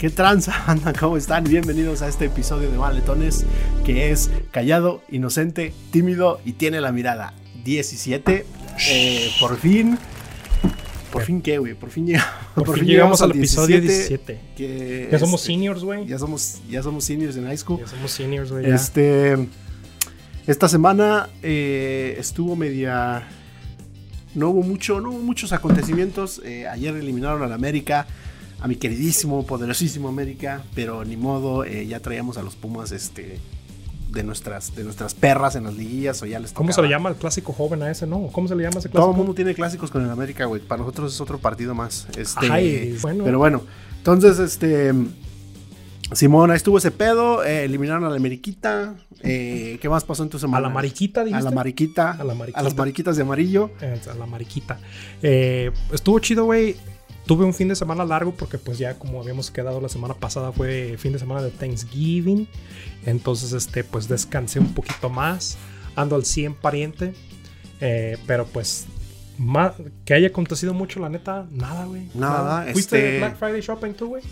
¿Qué tranza, anda? ¿Cómo están? Bienvenidos a este episodio de Maletones que es callado, inocente, tímido y tiene la mirada. 17. Eh, por fin. ¿Por fin qué, güey? Por fin llegamos. Por, fin llegamos al episodio 17. que, Ya somos este, seniors, güey. Ya somos, ya somos seniors en high school. Ya somos seniors, güey. Este. Esta semana eh, estuvo media. No hubo mucho, no hubo muchos acontecimientos. Eh, ayer eliminaron al América, a mi queridísimo, poderosísimo América, pero ni modo, eh, ya traíamos a los Pumas, este, de nuestras, de nuestras perras en las liguillas o ya les ¿Cómo se tocaba. le llama el clásico joven a ese, no? ¿Cómo se le llama ese Todo clásico? el mundo tiene clásicos con el América, güey. Para nosotros es otro partido más. Este, Ay, bueno. Pero bueno, entonces, este. Simón, ahí estuvo ese pedo. eh, eliminaron a la Ameriquita. eh, ¿Qué más pasó en tu semana? A la mariquita, A dijiste. la mariquita. A la mariquita. A las mariquitas de amarillo. Eh, a la mariquita. Estuvo chido, güey. Tuve un fin de semana largo porque pues ya como habíamos quedado la semana pasada fue fin de semana de Thanksgiving. Entonces, este, pues descansé un poquito más. Ando al 100 pariente. Eh, pero pues ma- que haya acontecido mucho, la neta, nada, güey. Nada, ¿Fuiste este- de Black Friday Shopping tú, güey?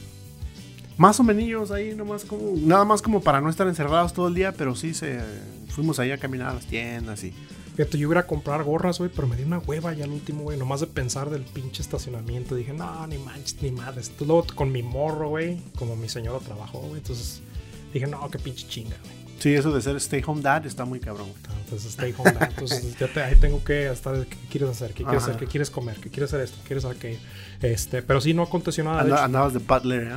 Más o menos ahí, nomás como. Nada más como para no estar encerrados todo el día, pero sí se. Fuimos ahí a caminar a las tiendas y. Fíjate, yo iba a comprar gorras, güey, pero me dio una hueva ya al último, güey. Nomás de pensar del pinche estacionamiento. Dije, no, ni manches, ni madres. Tú Luego con mi morro, güey, como mi señora trabajó, güey. Entonces dije, no, qué pinche chinga, güey. Sí, eso de ser stay home dad está muy cabrón. Entonces, stay home. now. Entonces, ya te- ahí tengo que estar. ¿Qué quieres hacer? ¿Qué quieres Ajá. hacer? ¿Qué quieres comer? ¿Qué quieres hacer esto? ¿Qué quieres hacer aquello? Este, pero sí, no aconteció nada. De Anda- andabas de butler, ¿eh?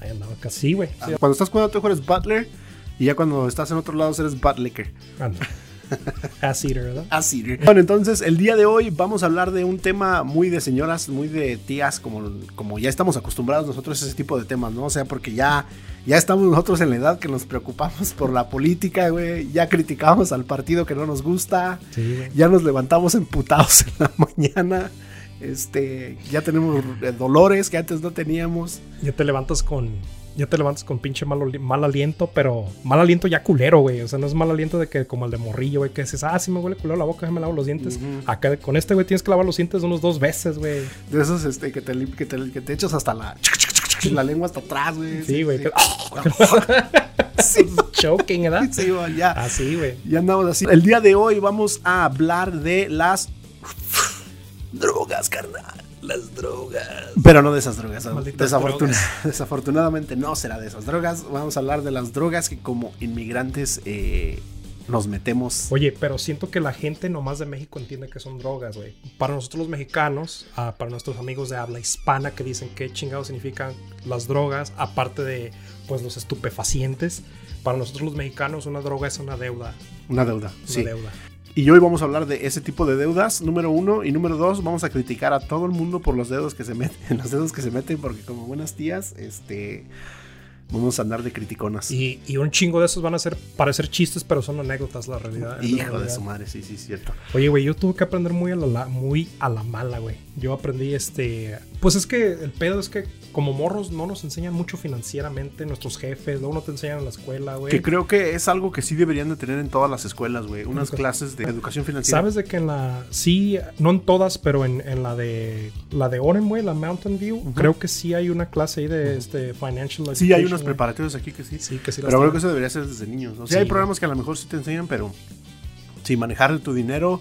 ahí andaba casi, güey. Sí, Cuando estás jugando, tú eres butler. Y ya cuando estás en otro lado, eres buttlicker. anda. Ass eater, ¿verdad? Así. Bueno, entonces el día de hoy vamos a hablar de un tema muy de señoras, muy de tías, como, como ya estamos acostumbrados nosotros a ese tipo de temas, ¿no? O sea, porque ya, ya estamos nosotros en la edad que nos preocupamos por la política, güey. Ya criticamos al partido que no nos gusta. Sí, güey. Ya nos levantamos emputados en la mañana. Este, ya tenemos eh, dolores que antes no teníamos. Ya te levantas con. Ya te levantas con pinche mal, mal aliento, pero mal aliento ya culero, güey. O sea, no es mal aliento de que como el de morrillo, güey, que dices, ah, sí me huele culero la boca, déjame lavo los dientes. Acá con este, güey, tienes que lavar los dientes unos dos veces, güey. De esos este, que, te, que, te, que te echas hasta la, la lengua hasta atrás, güey. Sí, güey. Sí, Choking, ¿verdad? sí, güey, ya. Así, güey. Ya andamos así. El día de hoy vamos a hablar de las drogas, carnal. Las drogas. Pero no de esas drogas. Desafortuna- Desafortunadamente no será de esas drogas. Vamos a hablar de las drogas que como inmigrantes eh, nos metemos. Oye, pero siento que la gente nomás de México entiende que son drogas, güey. Para nosotros los mexicanos, ah, para nuestros amigos de habla hispana que dicen qué chingados significan las drogas, aparte de pues los estupefacientes, para nosotros los mexicanos una droga es una deuda. Una deuda. Una Sí. deuda. Y hoy vamos a hablar de ese tipo de deudas, número uno. Y número dos, vamos a criticar a todo el mundo por los dedos que se meten, los dedos que se meten, porque como buenas tías, este, vamos a andar de criticonas. Y, y un chingo de esos van a ser parecer chistes, pero son anécdotas, la realidad. la Hijo de su madre, sí, sí, cierto. Oye, güey, yo tuve que aprender muy a la, muy a la mala, güey. Yo aprendí este. Pues es que el pedo es que como morros no nos enseñan mucho financieramente nuestros jefes, luego no te enseñan en la escuela, güey. Que creo que es algo que sí deberían de tener en todas las escuelas, güey. Unas clases de educación financiera. Sabes de que en la. Sí, no en todas, pero en, en la de. La de Oren, güey, la Mountain View, creo que sí hay una clase ahí de este Financial Sí, hay Education, preparatorios aquí que sí. Sí, que sí pero creo que eso debería ser desde niños. O sea, Sí, hay programas que a lo mejor sí te enseñan, pero sí, manejar tu dinero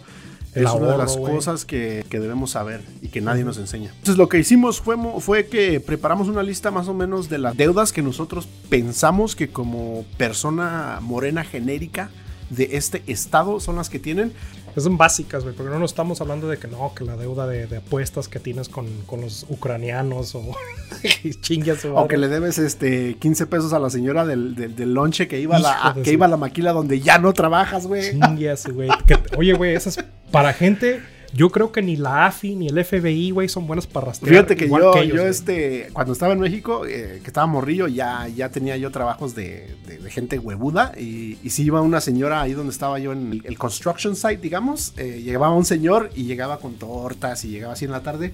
es una de ahorro, las güey. cosas que, que debemos saber y que nadie nos enseña. Entonces, lo que hicimos fue, fue que preparamos una lista más o menos de las deudas que nosotros pensamos que como persona morena genérica de este estado son las que tienen. Son básicas, güey, porque no nos estamos hablando de que no, que la deuda de, de apuestas que tienes con, con los ucranianos o chingas o O que le debes este 15 pesos a la señora del, del, del lonche que iba a la, a- que iba a la maquila donde ya no trabajas, güey. Chingas, güey. Oye, güey, esas para gente, yo creo que ni la AFI ni el FBI, güey, son buenas para rastrear. Fíjate que yo, ellos, yo este, cuando estaba en México, eh, que estaba morrillo, ya, ya tenía yo trabajos de, de- de gente huevuda. Y, y sí iba una señora ahí donde estaba yo en el, el construction site, digamos. eh, llegaba un señor y llegaba con tortas y llegaba así en la tarde.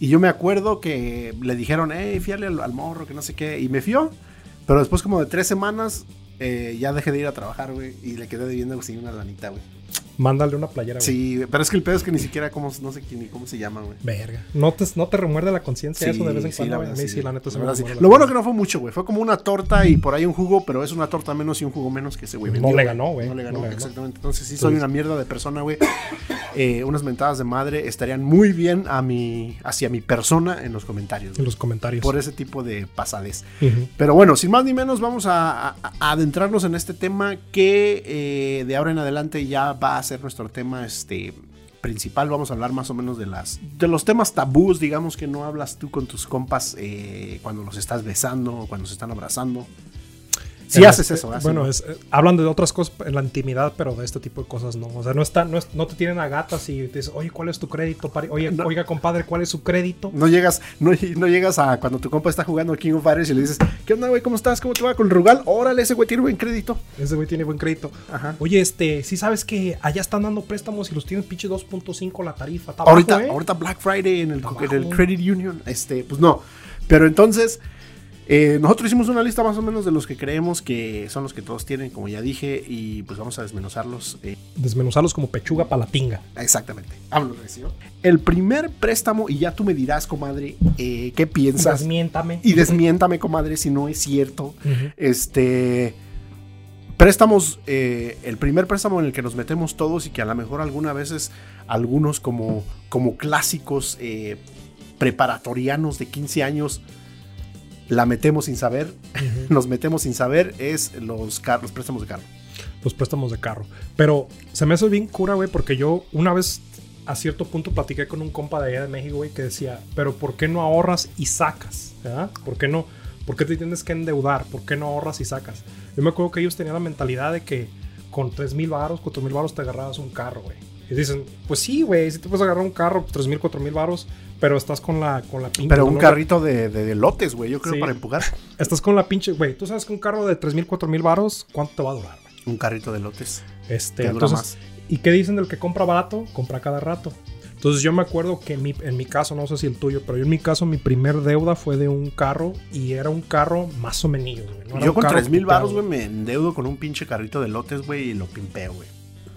Y yo me acuerdo que le dijeron, hey, fíjale al, al morro, que no sé qué. Y me fió. Pero después como de tres semanas, eh, ya dejé de ir a trabajar, güey. Y le quedé debiendo sí, una lanita, güey. Mándale una playera, güey. Sí, pero es que el pedo es que ni siquiera cómo, no sé ni cómo se llama, güey. Verga. ¿No te, no te remuerde la conciencia eso de vez en sí, cuando, la verdad, sí, sí, la neta se la me verdad, sí. remuerde la Lo bueno que no fue mucho, güey. Fue como una torta y por ahí un jugo, pero es una torta menos y un jugo menos que ese güey No le ganó, güey. No le ganó, No exactamente. Entonces sí soy una mierda de persona, güey. Eh, unas mentadas de madre estarían muy bien a mi, hacia mi persona en los comentarios. En los comentarios. por ese tipo de pasades. Ujú. Pero bueno, sin más ni menos, vamos a, a- a adentrarnos en este tema que eh, de ahora en adelante ya va a ser nuestro tema este, principal. Vamos a hablar más o menos de las de los temas tabús, digamos que no hablas tú con tus compas eh, cuando los estás besando o cuando se están abrazando. Si haces eh, eso, ¿verdad? Bueno, Sí, es, eh, hablan de otras cosas en la intimidad, pero de este tipo de cosas no. O sea, no, está, no, es- no te tienen a gatas y te dicen, oye, ¿cuál es tu crédito? Oye, No. oiga, compadre, ¿cuál es su crédito? no llegas, no, no llegas a cuando tu compa está jugando King of Fighters y le dices, ¿qué onda, güey? ¿Cómo estás? ¿Cómo te va con el Rugal? Órale, ese güey tiene buen crédito. Ese güey tiene buen crédito. Ajá. Oye, este, sí sabes que allá están dando préstamos y los tienen pinche 2.5 la tarifa. Está ahorita, bajo, ¿eh? ahorita Black Friday en el, en el. Credit Union, este, pues no. Pero entonces, eh, nosotros hicimos una lista más o menos de los que creemos que son los que todos tienen, como ya dije, y pues vamos a desmenuzarlos. eh, Desmenuzarlos como pechuga para la tinga. exactamente. Vámonos, Recio. El primer préstamo, y ya tú me dirás, comadre, eh, qué piensas. Desmiéntame. Y desmiéntame, comadre, si no es cierto. Este. Préstamos, el primer préstamo en el que nos metemos todos y que a lo mejor algunas veces algunos como, como clásicos preparatorianos de 15 años la metemos sin saber, nos metemos sin saber, es los, los préstamos de carro. los préstamos de carro. Pero se me hace bien cura, güey, porque yo una vez a cierto punto platiqué con un compa de allá de México, güey, que decía, pero ¿por qué no ahorras y sacas? ¿verdad? ¿Por qué no? ¿Por qué te tienes que endeudar? ¿Por qué no ahorras y sacas? Yo me acuerdo que ellos tenían la mentalidad de que con 3 mil baros, 4 mil baros te agarrabas un carro, güey. Y dicen, pues sí, güey, si te puedes agarrar un carro, 3 mil, 4 mil baros, pero estás con la, con la pinche... Pero ¿no? un carrito de, de, de lotes, güey, yo creo, Sí. para empujar. Estás con la pinche, güey, tú sabes que un carro de 3 mil, 4 mil baros, ¿cuánto te va a durar, güey? Un carrito de lotes. Este, Te entonces, más. ¿Y qué dicen del que compra barato? Compra cada rato. Entonces yo me acuerdo que en mi, en mi caso, no sé si el tuyo, pero yo en mi caso mi primer deuda fue de un carro y era un carro más o menos, no yo con carro 3 mil baros, güey, me endeudo con un pinche carrito de lotes, güey, y lo pimpeo, güey.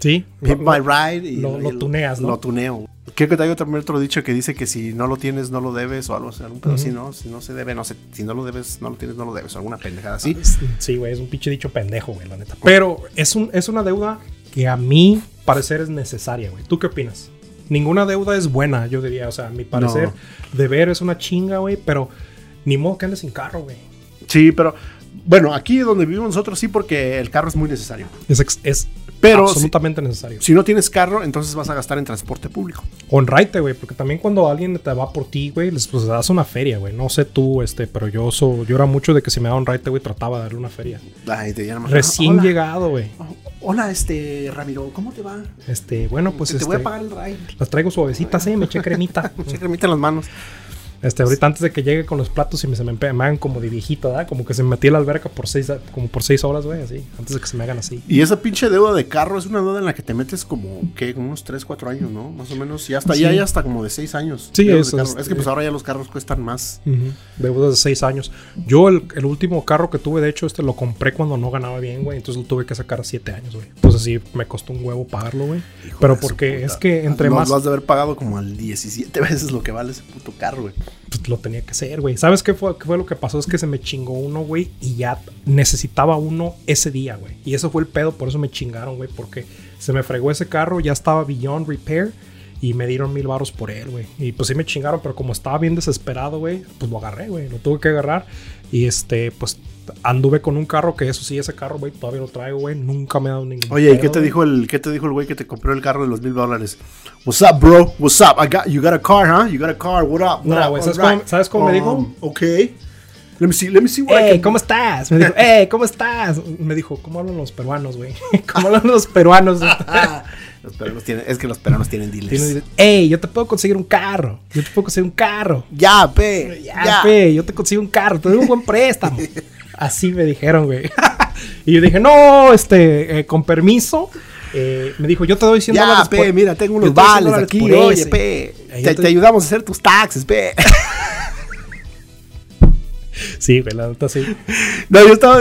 Sí. Pimp Lo- my ride y lo- lo y tuneas, ¿no? Lo tuneo. Creo que te hay otro, otro dicho que dice que si no lo tienes, no lo debes o algo así, Ujú. así, ¿no? Si no se debe, no sé. Si no lo debes, no lo tienes, no lo debes. o Alguna pendejada así. Sí, güey, es un pinche dicho pendejo, güey, la neta. Pero es, un, es una deuda que a mi parecer es necesaria, güey. ¿Tú qué opinas? Ninguna deuda es buena, yo diría. O sea, a mi parecer, deber es una chinga, güey, pero ni modo que andes sin carro, güey. Sí, pero bueno, aquí donde vivimos nosotros sí, porque el carro es muy necesario. Es, ex- es Pero si, absolutamente necesario. si no tienes carro, entonces vas a gastar en transporte público. O en raite, güey, porque también cuando alguien te va por ti, güey, les pues, das una feria, güey. No sé tú, este, pero yo, so- yo era mucho de que si me daba un raite, güey, trataba de darle una feria. Ay, te llaman, Recién hola, llegado, güey. Hola, este, Ramiro, ¿cómo te va? Este, bueno, pues te, te este, voy a pagar el ride. las traigo suavecitas, eh, me eché cremita. Se remite las manos. Este, ahorita antes de que llegue con los platos y me, se me, me hagan como de viejito, ¿verdad? Como que se me metí a la alberca por seis, como por seis horas, güey, así. Antes de que se me hagan así. Y esa pinche deuda de carro es una deuda en la que te metes como, ¿qué? Como unos 3, 4 años, ¿no? Más o menos. Y hasta Sí. ya, ya hasta como de 6 años. Sí, eso es- que pues ahora ya los carros cuestan más. Ujú. Deudas de seis años. Yo el, el último carro que tuve, de hecho, este lo compré cuando no ganaba bien, güey. Entonces lo tuve que sacar a siete años, güey. Entonces sí, me costó un huevo pagarlo, güey. Pero porque es que entre Lo- más... Lo has de haber pagado como al 17 veces lo que vale ese puto carro, güey. Pues, lo tenía que hacer, güey. ¿Sabes qué fue, lo que pasó? Es que se me chingó uno, güey, y ya necesitaba uno ese día, güey. Y eso fue el pedo, por eso me chingaron, güey, porque se me fregó ese carro, ya estaba beyond repair y me dieron mil baros por él, güey. Y pues sí me chingaron, pero como estaba bien desesperado, güey, pues lo agarré, güey. Lo tuve que agarrar y este, pues anduve con un carro que eso sí, ese carro, güey, todavía lo traigo, güey. Nunca me ha dado ningún Oye, ¿y qué te dijo el qué te dijo el güey que te compró el carro de los mil dólares? What's up, bro? What's up? I got you got a car, huh? You got a car. What up? What No, up? ¿sabes Alright. cómo- sabes cómo me dijo? Um, Okay. Let me see. Let me see what I ¡Ey, can- ¿cómo estás? Me dijo, ¡Ey, ¿cómo estás? Me dijo, ¿cómo hablan los peruanos, güey? ¿Cómo hablan los peruanos? Los peruanos tienen, es que los peruanos tienen dealers. ¡Ey, yo te puedo conseguir un carro! Yo te puedo conseguir un carro. Ya, pe. Ya, Ya. fe, yo te consigo un carro, te doy un buen préstamo. Así me dijeron, güey. y yo dije, no, este, eh, con permiso. Eh, me dijo, yo te doy 100 Ya, dólares pe, por- mira, tengo unos te doy 100 vales aquí. por Oye, ese. pe. Te, yo te- te ayudamos a hacer tus taxes, pe. Sí, güey, la neta sí. No, yo estaba.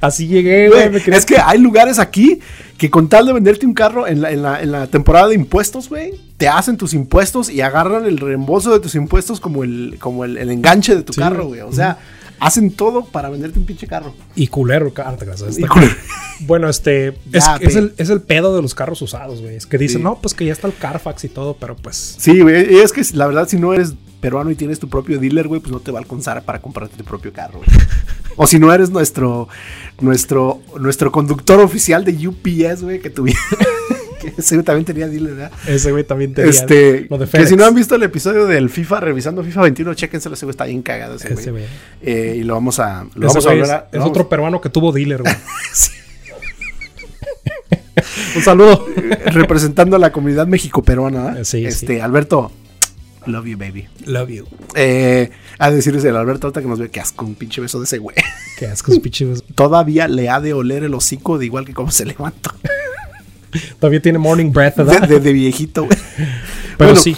Así llegué, Güey, es que hay lugares aquí que con tal de venderte un carro en la, en la- en la temporada de impuestos, güey, te hacen tus impuestos y agarran el reembolso de tus impuestos como el, como el, el enganche de tu Sí, carro, güey. O sea, hacen todo para venderte un pinche carro. Y culero, culero. Bueno, este. Es, Ya, es pe. el, es el pedo de los carros usados, güey. Es que dicen, Sí. no, pues que ya está el Carfax y todo, pero pues. Sí, güey, es que la verdad si no eres peruano y tienes tu propio dealer, güey, pues no te va a alcanzar para comprarte tu propio carro. güey. o si no eres nuestro nuestro nuestro conductor oficial de UPS, güey, que tuviera que ese güey también tenía dealer, ¿verdad? Ese güey también tenía. Este, lo de que si no han visto el episodio del FIFA revisando FIFA 21, chéquenselo, ese güey está bien cagado ese Ese güey. Eh, y lo vamos a lo Ese vamos a volver es, a otro peruano que tuvo dealer, güey. Sí. Un saludo. representando a la comunidad México-peruana, ¿verdad? Sí, este, sí. Alberto, love you baby. Love you. Eh, a decirles el Alberto ahorita que nos ve que asco un pinche beso de ese güey. Qué asco, pinches. Todavía le ha de oler el hocico de igual que como se levantó. Todavía tiene morning breath, De, ¿verdad? de- de viejito, güey. Pero Bueno, sí,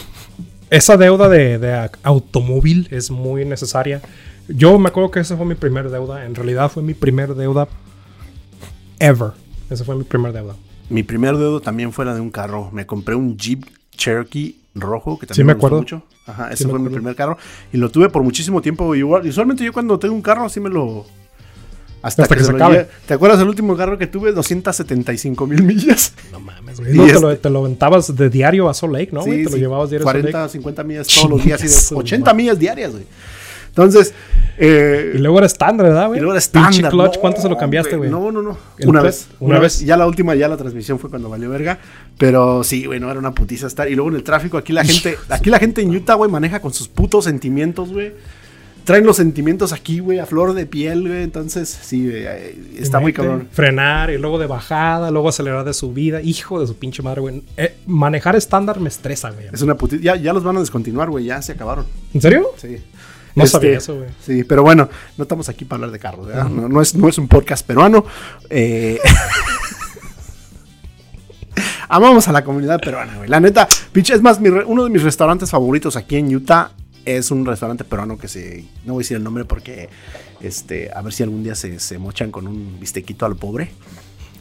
esa deuda de, de automóvil es muy necesaria. Yo me acuerdo que esa fue mi primera deuda. En realidad fue mi primera deuda ever. Esa fue mi primera deuda. Mi primer dedo también fue la de un carro. Me compré un Jeep Cherokee rojo, que también Sí, me gustó acuerdo. mucho. Ajá, ese Sí, fue mi primer carro. Y lo tuve por muchísimo tiempo. Igual, usualmente yo cuando tengo un carro así me lo... Hasta, Hasta que, que se acabe. ¿Te acuerdas el último carro que tuve? 275 mil millas. No mames, güey. Y No, te, este- lo, te lo aventabas de diario a Salt Lake, ¿no? güey? Te lo llevabas diario a Salt 40, Lake. 50 millas todos los días. así de Chingazo, 80 man. millas diarias, güey. Entonces... eh, Y luego era estándar, ¿verdad, güey? Y luego era estándar. clutch, No, ¿cuánto se lo cambiaste, güey? No, no, no. ¿El Una vez. Una vez. Ya la última, ya la transmisión fue cuando valió verga. Pero sí, güey, no era una putiza estar. Y luego en el tráfico, aquí la gente, aquí la gente en Utah, güey, maneja con sus putos sentimientos, güey. Traen los sentimientos aquí, güey, a flor de piel, güey. Entonces, sí, güey, está muy cabrón. Frenar y luego de bajada, luego acelerar de subida. Hijo de su pinche madre, güey. Eh, manejar estándar me estresa, güey. Es una putiza. Ya, ya los van a descontinuar, güey, ya se acabaron. ¿En serio? Sí. No Este, sabía eso, güey. Sí, pero bueno, no estamos aquí para hablar de carros, ¿verdad? no, no es, no es un podcast peruano. Eh, Amamos a la comunidad peruana, güey. La neta, pinche, es más, mi re- uno de mis restaurantes favoritos aquí en Utah es un restaurante peruano que se. No voy a decir el nombre porque. Este, a ver si algún día se, se mochan con un bistequito al pobre.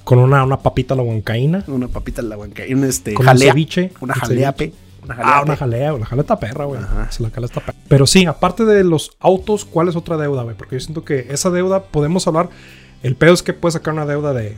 Con una, una papita a la huancaína. Una papita en la un este, Con un ceviche. Una Un jalea, ceviche. Una jalea, Ah, una jalea, una jalea está perra, güey. Sí, la jalea está perra. Pero sí, aparte de los autos, ¿cuál es otra deuda, güey? Porque yo siento que esa deuda podemos hablar. El pedo es que puedes sacar una deuda de.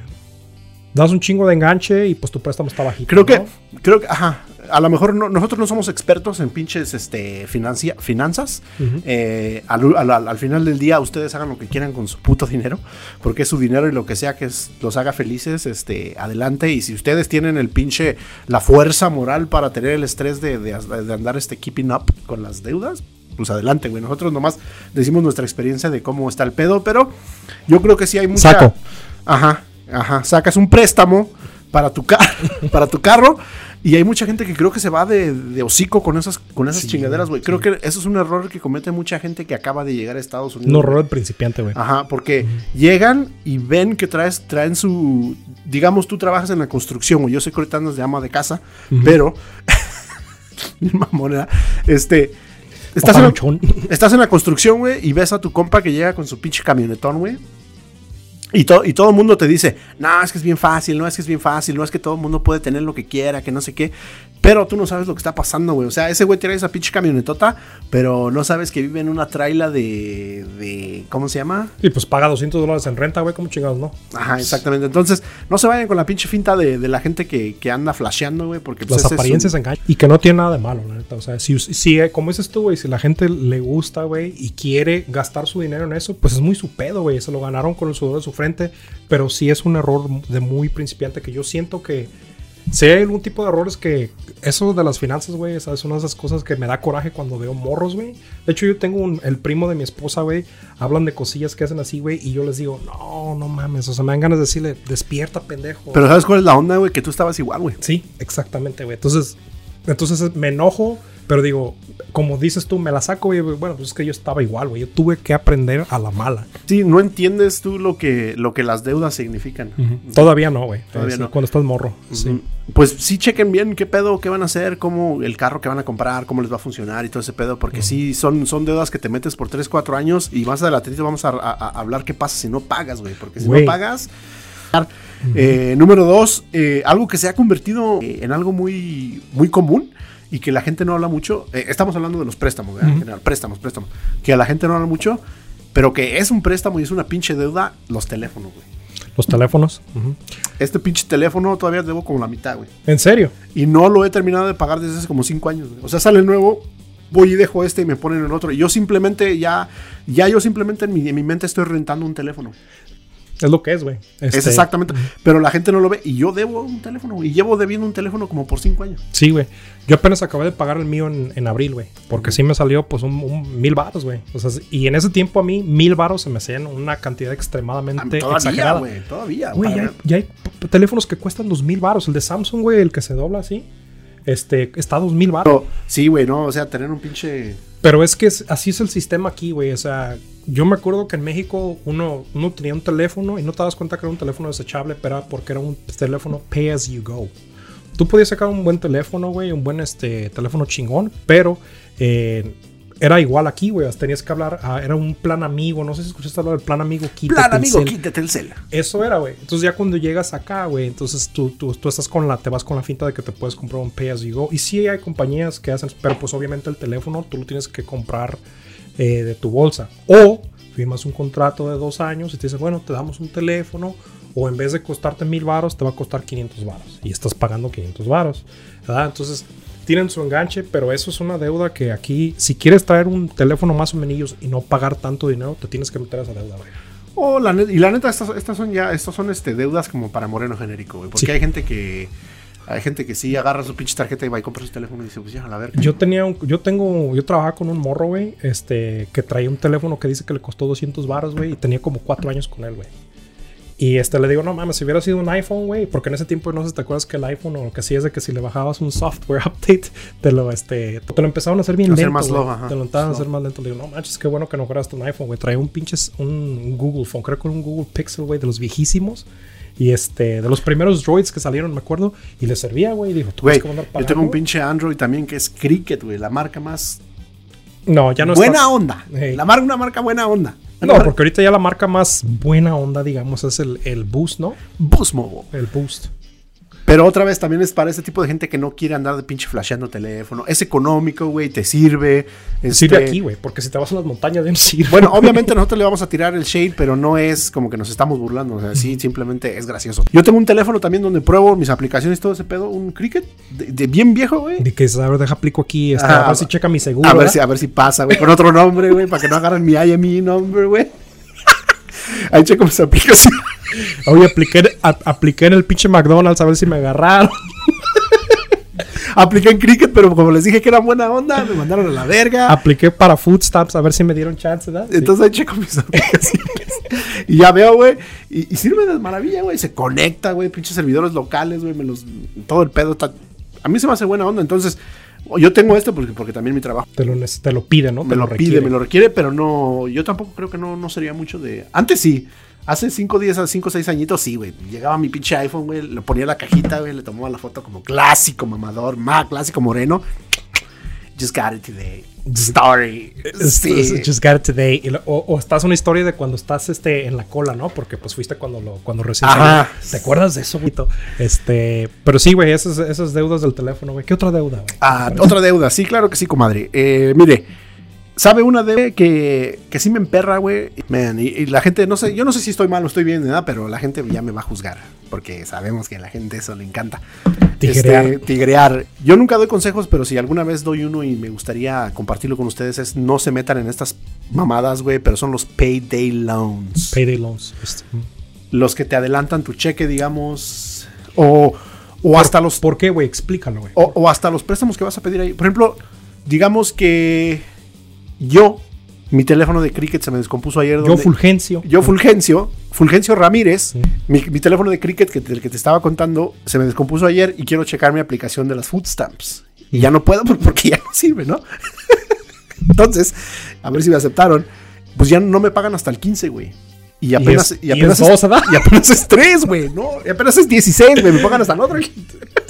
Das un chingo de enganche y pues tu préstamo está bajito. Creo que, creo que, ajá, a lo mejor no- nosotros no somos expertos en pinches este, financia- finanzas. Eh, al, al- al- al final del día, ustedes hagan lo que quieran con su puto dinero, porque es su dinero y lo que sea que es- los haga felices, este, adelante. Y si ustedes tienen el pinche, la fuerza moral para tener el estrés de, de- de andar este keeping up con las deudas, pues adelante, güey. Nosotros nomás decimos nuestra experiencia de cómo está el pedo, pero yo creo que sí hay mucha. Saco. Ajá, ajá. Sacas un préstamo para tu, car para tu carro. Y hay mucha gente que creo que se va de, de hocico con esas, con esas Sí, chingaderas, güey. sí. Creo que eso es un error que comete mucha gente que acaba de llegar a Estados Unidos. Un güey. horror de principiante, güey. Ajá, porque llegan y ven que traes, traen su. Digamos, tú trabajas en la construcción, güey. Yo sé que ahorita andas de ama de casa, Ujú. pero. mi mamona. Este. Estás en, la, estás en la construcción, güey, y ves a tu compa que llega con su pinche camionetón, güey. Y, to- y todo el mundo te dice, no, es que es bien fácil, no es que es bien fácil, no es que todo el mundo puede tener lo que quiera, que no sé qué. Pero tú no sabes lo que está pasando, güey. O sea, ese güey tiene esa pinche camionetota, pero no sabes que vive en una traila de, de ¿cómo se llama? Y pues paga 200 dólares en renta, güey. ¿Cómo chingados, no? Ajá, exactamente. Entonces, no se vayan con la pinche finta de, de la gente que, que anda flasheando, güey, porque pues, Las apariencias un- engañan. Y que no tiene nada de malo, la neta. O sea, si, si eh, como dices tú, güey, si la gente le gusta, güey, y quiere gastar su dinero en eso, pues es muy su pedo, güey. Se lo ganaron con el sudor de su frente. Pero sí es un error de muy principiante que yo siento que. Si hay algún tipo de errores que. Eso de las finanzas, güey, es una de esas cosas que me da coraje cuando veo morros, güey. De hecho, yo tengo un, el primo de mi esposa, güey. Hablan de cosillas que hacen así, güey. Y yo les digo, no, no mames. O sea, me dan ganas de decirle, despierta, pendejo. Pero ¿sabes cuál es la onda, güey? Que tú estabas igual, güey. Sí, exactamente, güey. Entonces, entonces me enojo, Pero digo, como dices tú, me la saco, güey. Bueno, pues es que yo estaba igual, güey. Yo tuve que aprender a la mala. Sí, no entiendes tú lo que, lo que las deudas significan. Todavía no, güey. Todavía no. Cuando estás morro. Sí. Pues sí chequen bien qué pedo, qué van a hacer, cómo el carro que van a comprar, cómo les va a funcionar y todo ese pedo, porque sí son, son deudas que te metes por 3, 4 años y más adelante vamos a, a- a hablar qué pasa si no pagas, güey, porque si no pagas... Eh, número dos, eh, algo que se ha convertido eh, en algo muy, muy común y que la gente no habla mucho. eh, estamos hablando de los préstamos, ¿verdad? En general, préstamos, préstamos. Que a la gente no habla mucho, pero que es un préstamo y es una pinche deuda, los teléfonos, güey. Los teléfonos. Este pinche teléfono todavía debo como la mitad, güey. ¿En serio? Y no lo he terminado de pagar desde hace como 5 años. güey. O sea, sale el nuevo, voy y dejo este y me ponen el otro. Y yo simplemente ya, ya yo simplemente en mi, en mi mente estoy rentando un teléfono. Es lo que es, güey. Es Este, exactamente. Pero la gente no lo ve. Y yo debo un teléfono. güey, Y llevo debiendo un teléfono como por 5 años. Sí, güey. Yo apenas acabé de pagar el mío en, en abril, güey. Porque sí me salió, pues, un, un mil baros, güey. O sea, y en ese tiempo a mí, mil baros se me hacían una cantidad extremadamente Todavía, exagerada. güey. Todavía. Güey, ya, hay- ya hay p- teléfonos que cuestan dos mil baros. El de Samsung, güey, el que se dobla así. Este, está a dos mil baros. Pero, sí, güey, no. O sea, tener un pinche. Pero es que es- así es el sistema aquí, güey. O sea, yo me acuerdo que en México uno, uno tenía un teléfono y no te das cuenta que era un teléfono desechable, pero era porque era un teléfono pay as you go. Tú podías sacar un buen teléfono, güey, un buen este, teléfono chingón, pero eh, era igual aquí, güey. Tenías que hablar, ah, era un plan amigo. No sé si escuchaste hablar del plan amigo. quítate Plan, el amigo, cel. quítate el cel. Eso era, güey. Entonces ya cuando llegas acá, güey, entonces tú, tú, tú estás con la, te vas con la finta de que te puedes comprar un pay as you go. Y sí hay compañías que hacen, pero pues obviamente el teléfono tú lo tienes que comprar eh, de tu bolsa. O firmas un contrato de dos años y te dicen, bueno, te damos un teléfono. O en vez de costarte mil varos, te va a costar 500 varos. Y estás pagando 500 varos. Entonces tienen su enganche, pero eso es una deuda que aquí, si quieres traer un teléfono más o menos y no pagar tanto dinero, te tienes que meter a esa deuda, güey. Oh, la y la neta, estas, estas son ya, estas son este, deudas como para moreno genérico, güey. Porque Sí. hay gente que. Hay gente que sí agarra su pinche tarjeta y va y compra su teléfono y dice, pues ya, a verga. Yo tenía un, yo tengo, yo trabajaba con un morro, güey, este, que traía un teléfono que dice que le costó 200 baros, güey, y tenía como cuatro años con él, güey. Y este, le digo, no mames, si hubiera sido un iPhone, güey, porque en ese tiempo no sé si te acuerdas que el iPhone o lo que sí es de que si le bajabas un software update, te lo, este, te lo empezaron a hacer bien Hacer lento, más güey. slow, ajá. Te lo empezaron a hacer más lento. Le digo, no manches, qué bueno que no fueras un iPhone, güey. Traía un pinches, un, un Google Phone, creo que era un Google Pixel, güey, de los viejísimos. Y este, de los primeros droids que salieron, me acuerdo, y le servía, güey. y Dijo, tú Güey, vas a andar yo tengo un güey?" pinche Android también que es Cricket, güey. La marca más No, ya no buena está- onda. Hey. La marca, una marca buena onda. No, porque ahorita ya la marca más buena onda, digamos, es el, el Boost, ¿no? Boost Mobile. El Boost. Pero otra vez también es para ese tipo de gente que no quiere andar de pinche flasheando teléfono. Es económico, güey, te sirve. Sirve este, aquí, güey, porque si te vas a las montañas no sirve. Bueno, obviamente nosotros le vamos a tirar el shade, pero no es como que nos estamos burlando. O sea, sí, simplemente es gracioso. Yo tengo un teléfono también donde pruebo mis aplicaciones, todo ese pedo, un Cricket, de, de bien viejo, güey. De que, a ver, deja aplico aquí, este, Ah, a ver si checa mi seguro. A ver, ¿verdad? si, a ver si pasa, güey, con otro nombre, güey, para que no agarren mi IME number, güey. Ahí checo mis aplicaciones. Oye, apliqué, a- apliqué en el pinche McDonald's a ver si me agarraron. Apliqué en Cricket, pero como les dije que era buena onda, me mandaron a la verga. Apliqué para Food Stamps a ver si me dieron chance, ¿verdad? Sí. Entonces ahí checo mis aplicaciones. y ya veo, güey. Y, y sirve de maravilla, güey. Se conecta, güey. Pinches servidores locales, güey. Todo el pedo está. A mí se me hace buena onda. Entonces, yo tengo este porque, porque también mi trabajo te, lo, te lo pide, ¿no? me te lo, requiere. pide, me lo requiere, pero no. Yo tampoco creo que no, no sería mucho de. Antes sí. Hace 5 días, 5 o 6 añitos, sí, güey. Llegaba mi pinche iPhone, güey. Le ponía la cajita, güey. Le tomaba la foto como clásico mamador, más clásico moreno. Just got it today. Story. Sí. Just got it today. Lo- o, o estás una historia de cuando estás este, en la cola, ¿no? Porque pues fuiste cuando lo cuando recién Ajá. salió. ¿Te acuerdas de eso, güey? Este, pero sí, güey, esas, esas deudas del teléfono, güey. ¿Qué otra deuda, güey? Ah, otra deuda, sí, claro que sí, comadre. Eh, mire, ¿sabe una deuda que, que sí me emperra, güey? Man, y, y la gente, no sé, yo no sé si estoy mal o estoy bien, nada, pero la gente ya me va a juzgar. Porque sabemos que a la gente eso le encanta. Tigrear. Este, tigrear. Yo nunca doy consejos, pero si alguna vez doy uno y me gustaría compartirlo con ustedes, es no se metan en estas mamadas, güey, pero son los payday loans. Payday loans. Mm. los que te adelantan tu cheque, digamos, o, o hasta los ¿Por qué, güey? Explícalo, güey. o, o hasta los préstamos que vas a pedir ahí. Por ejemplo, digamos que yo, mi teléfono de Cricket se me descompuso ayer. Yo, Fulgencio. yo Fulgencio, Fulgencio Ramírez, Sí. mi, mi teléfono de Cricket que, del que te estaba contando, se me descompuso ayer y quiero checar mi aplicación de las food stamps. Y ya no puedo por- porque ya no sirve, ¿no? Entonces, a ver si me aceptaron. Pues ya no me pagan hasta el 15, güey. Y apenas, es- y y apenas es es, dos, ¿verdad? y apenas es 3, güey, ¿no? Y apenas es 16, güey. Me pagan hasta el otro.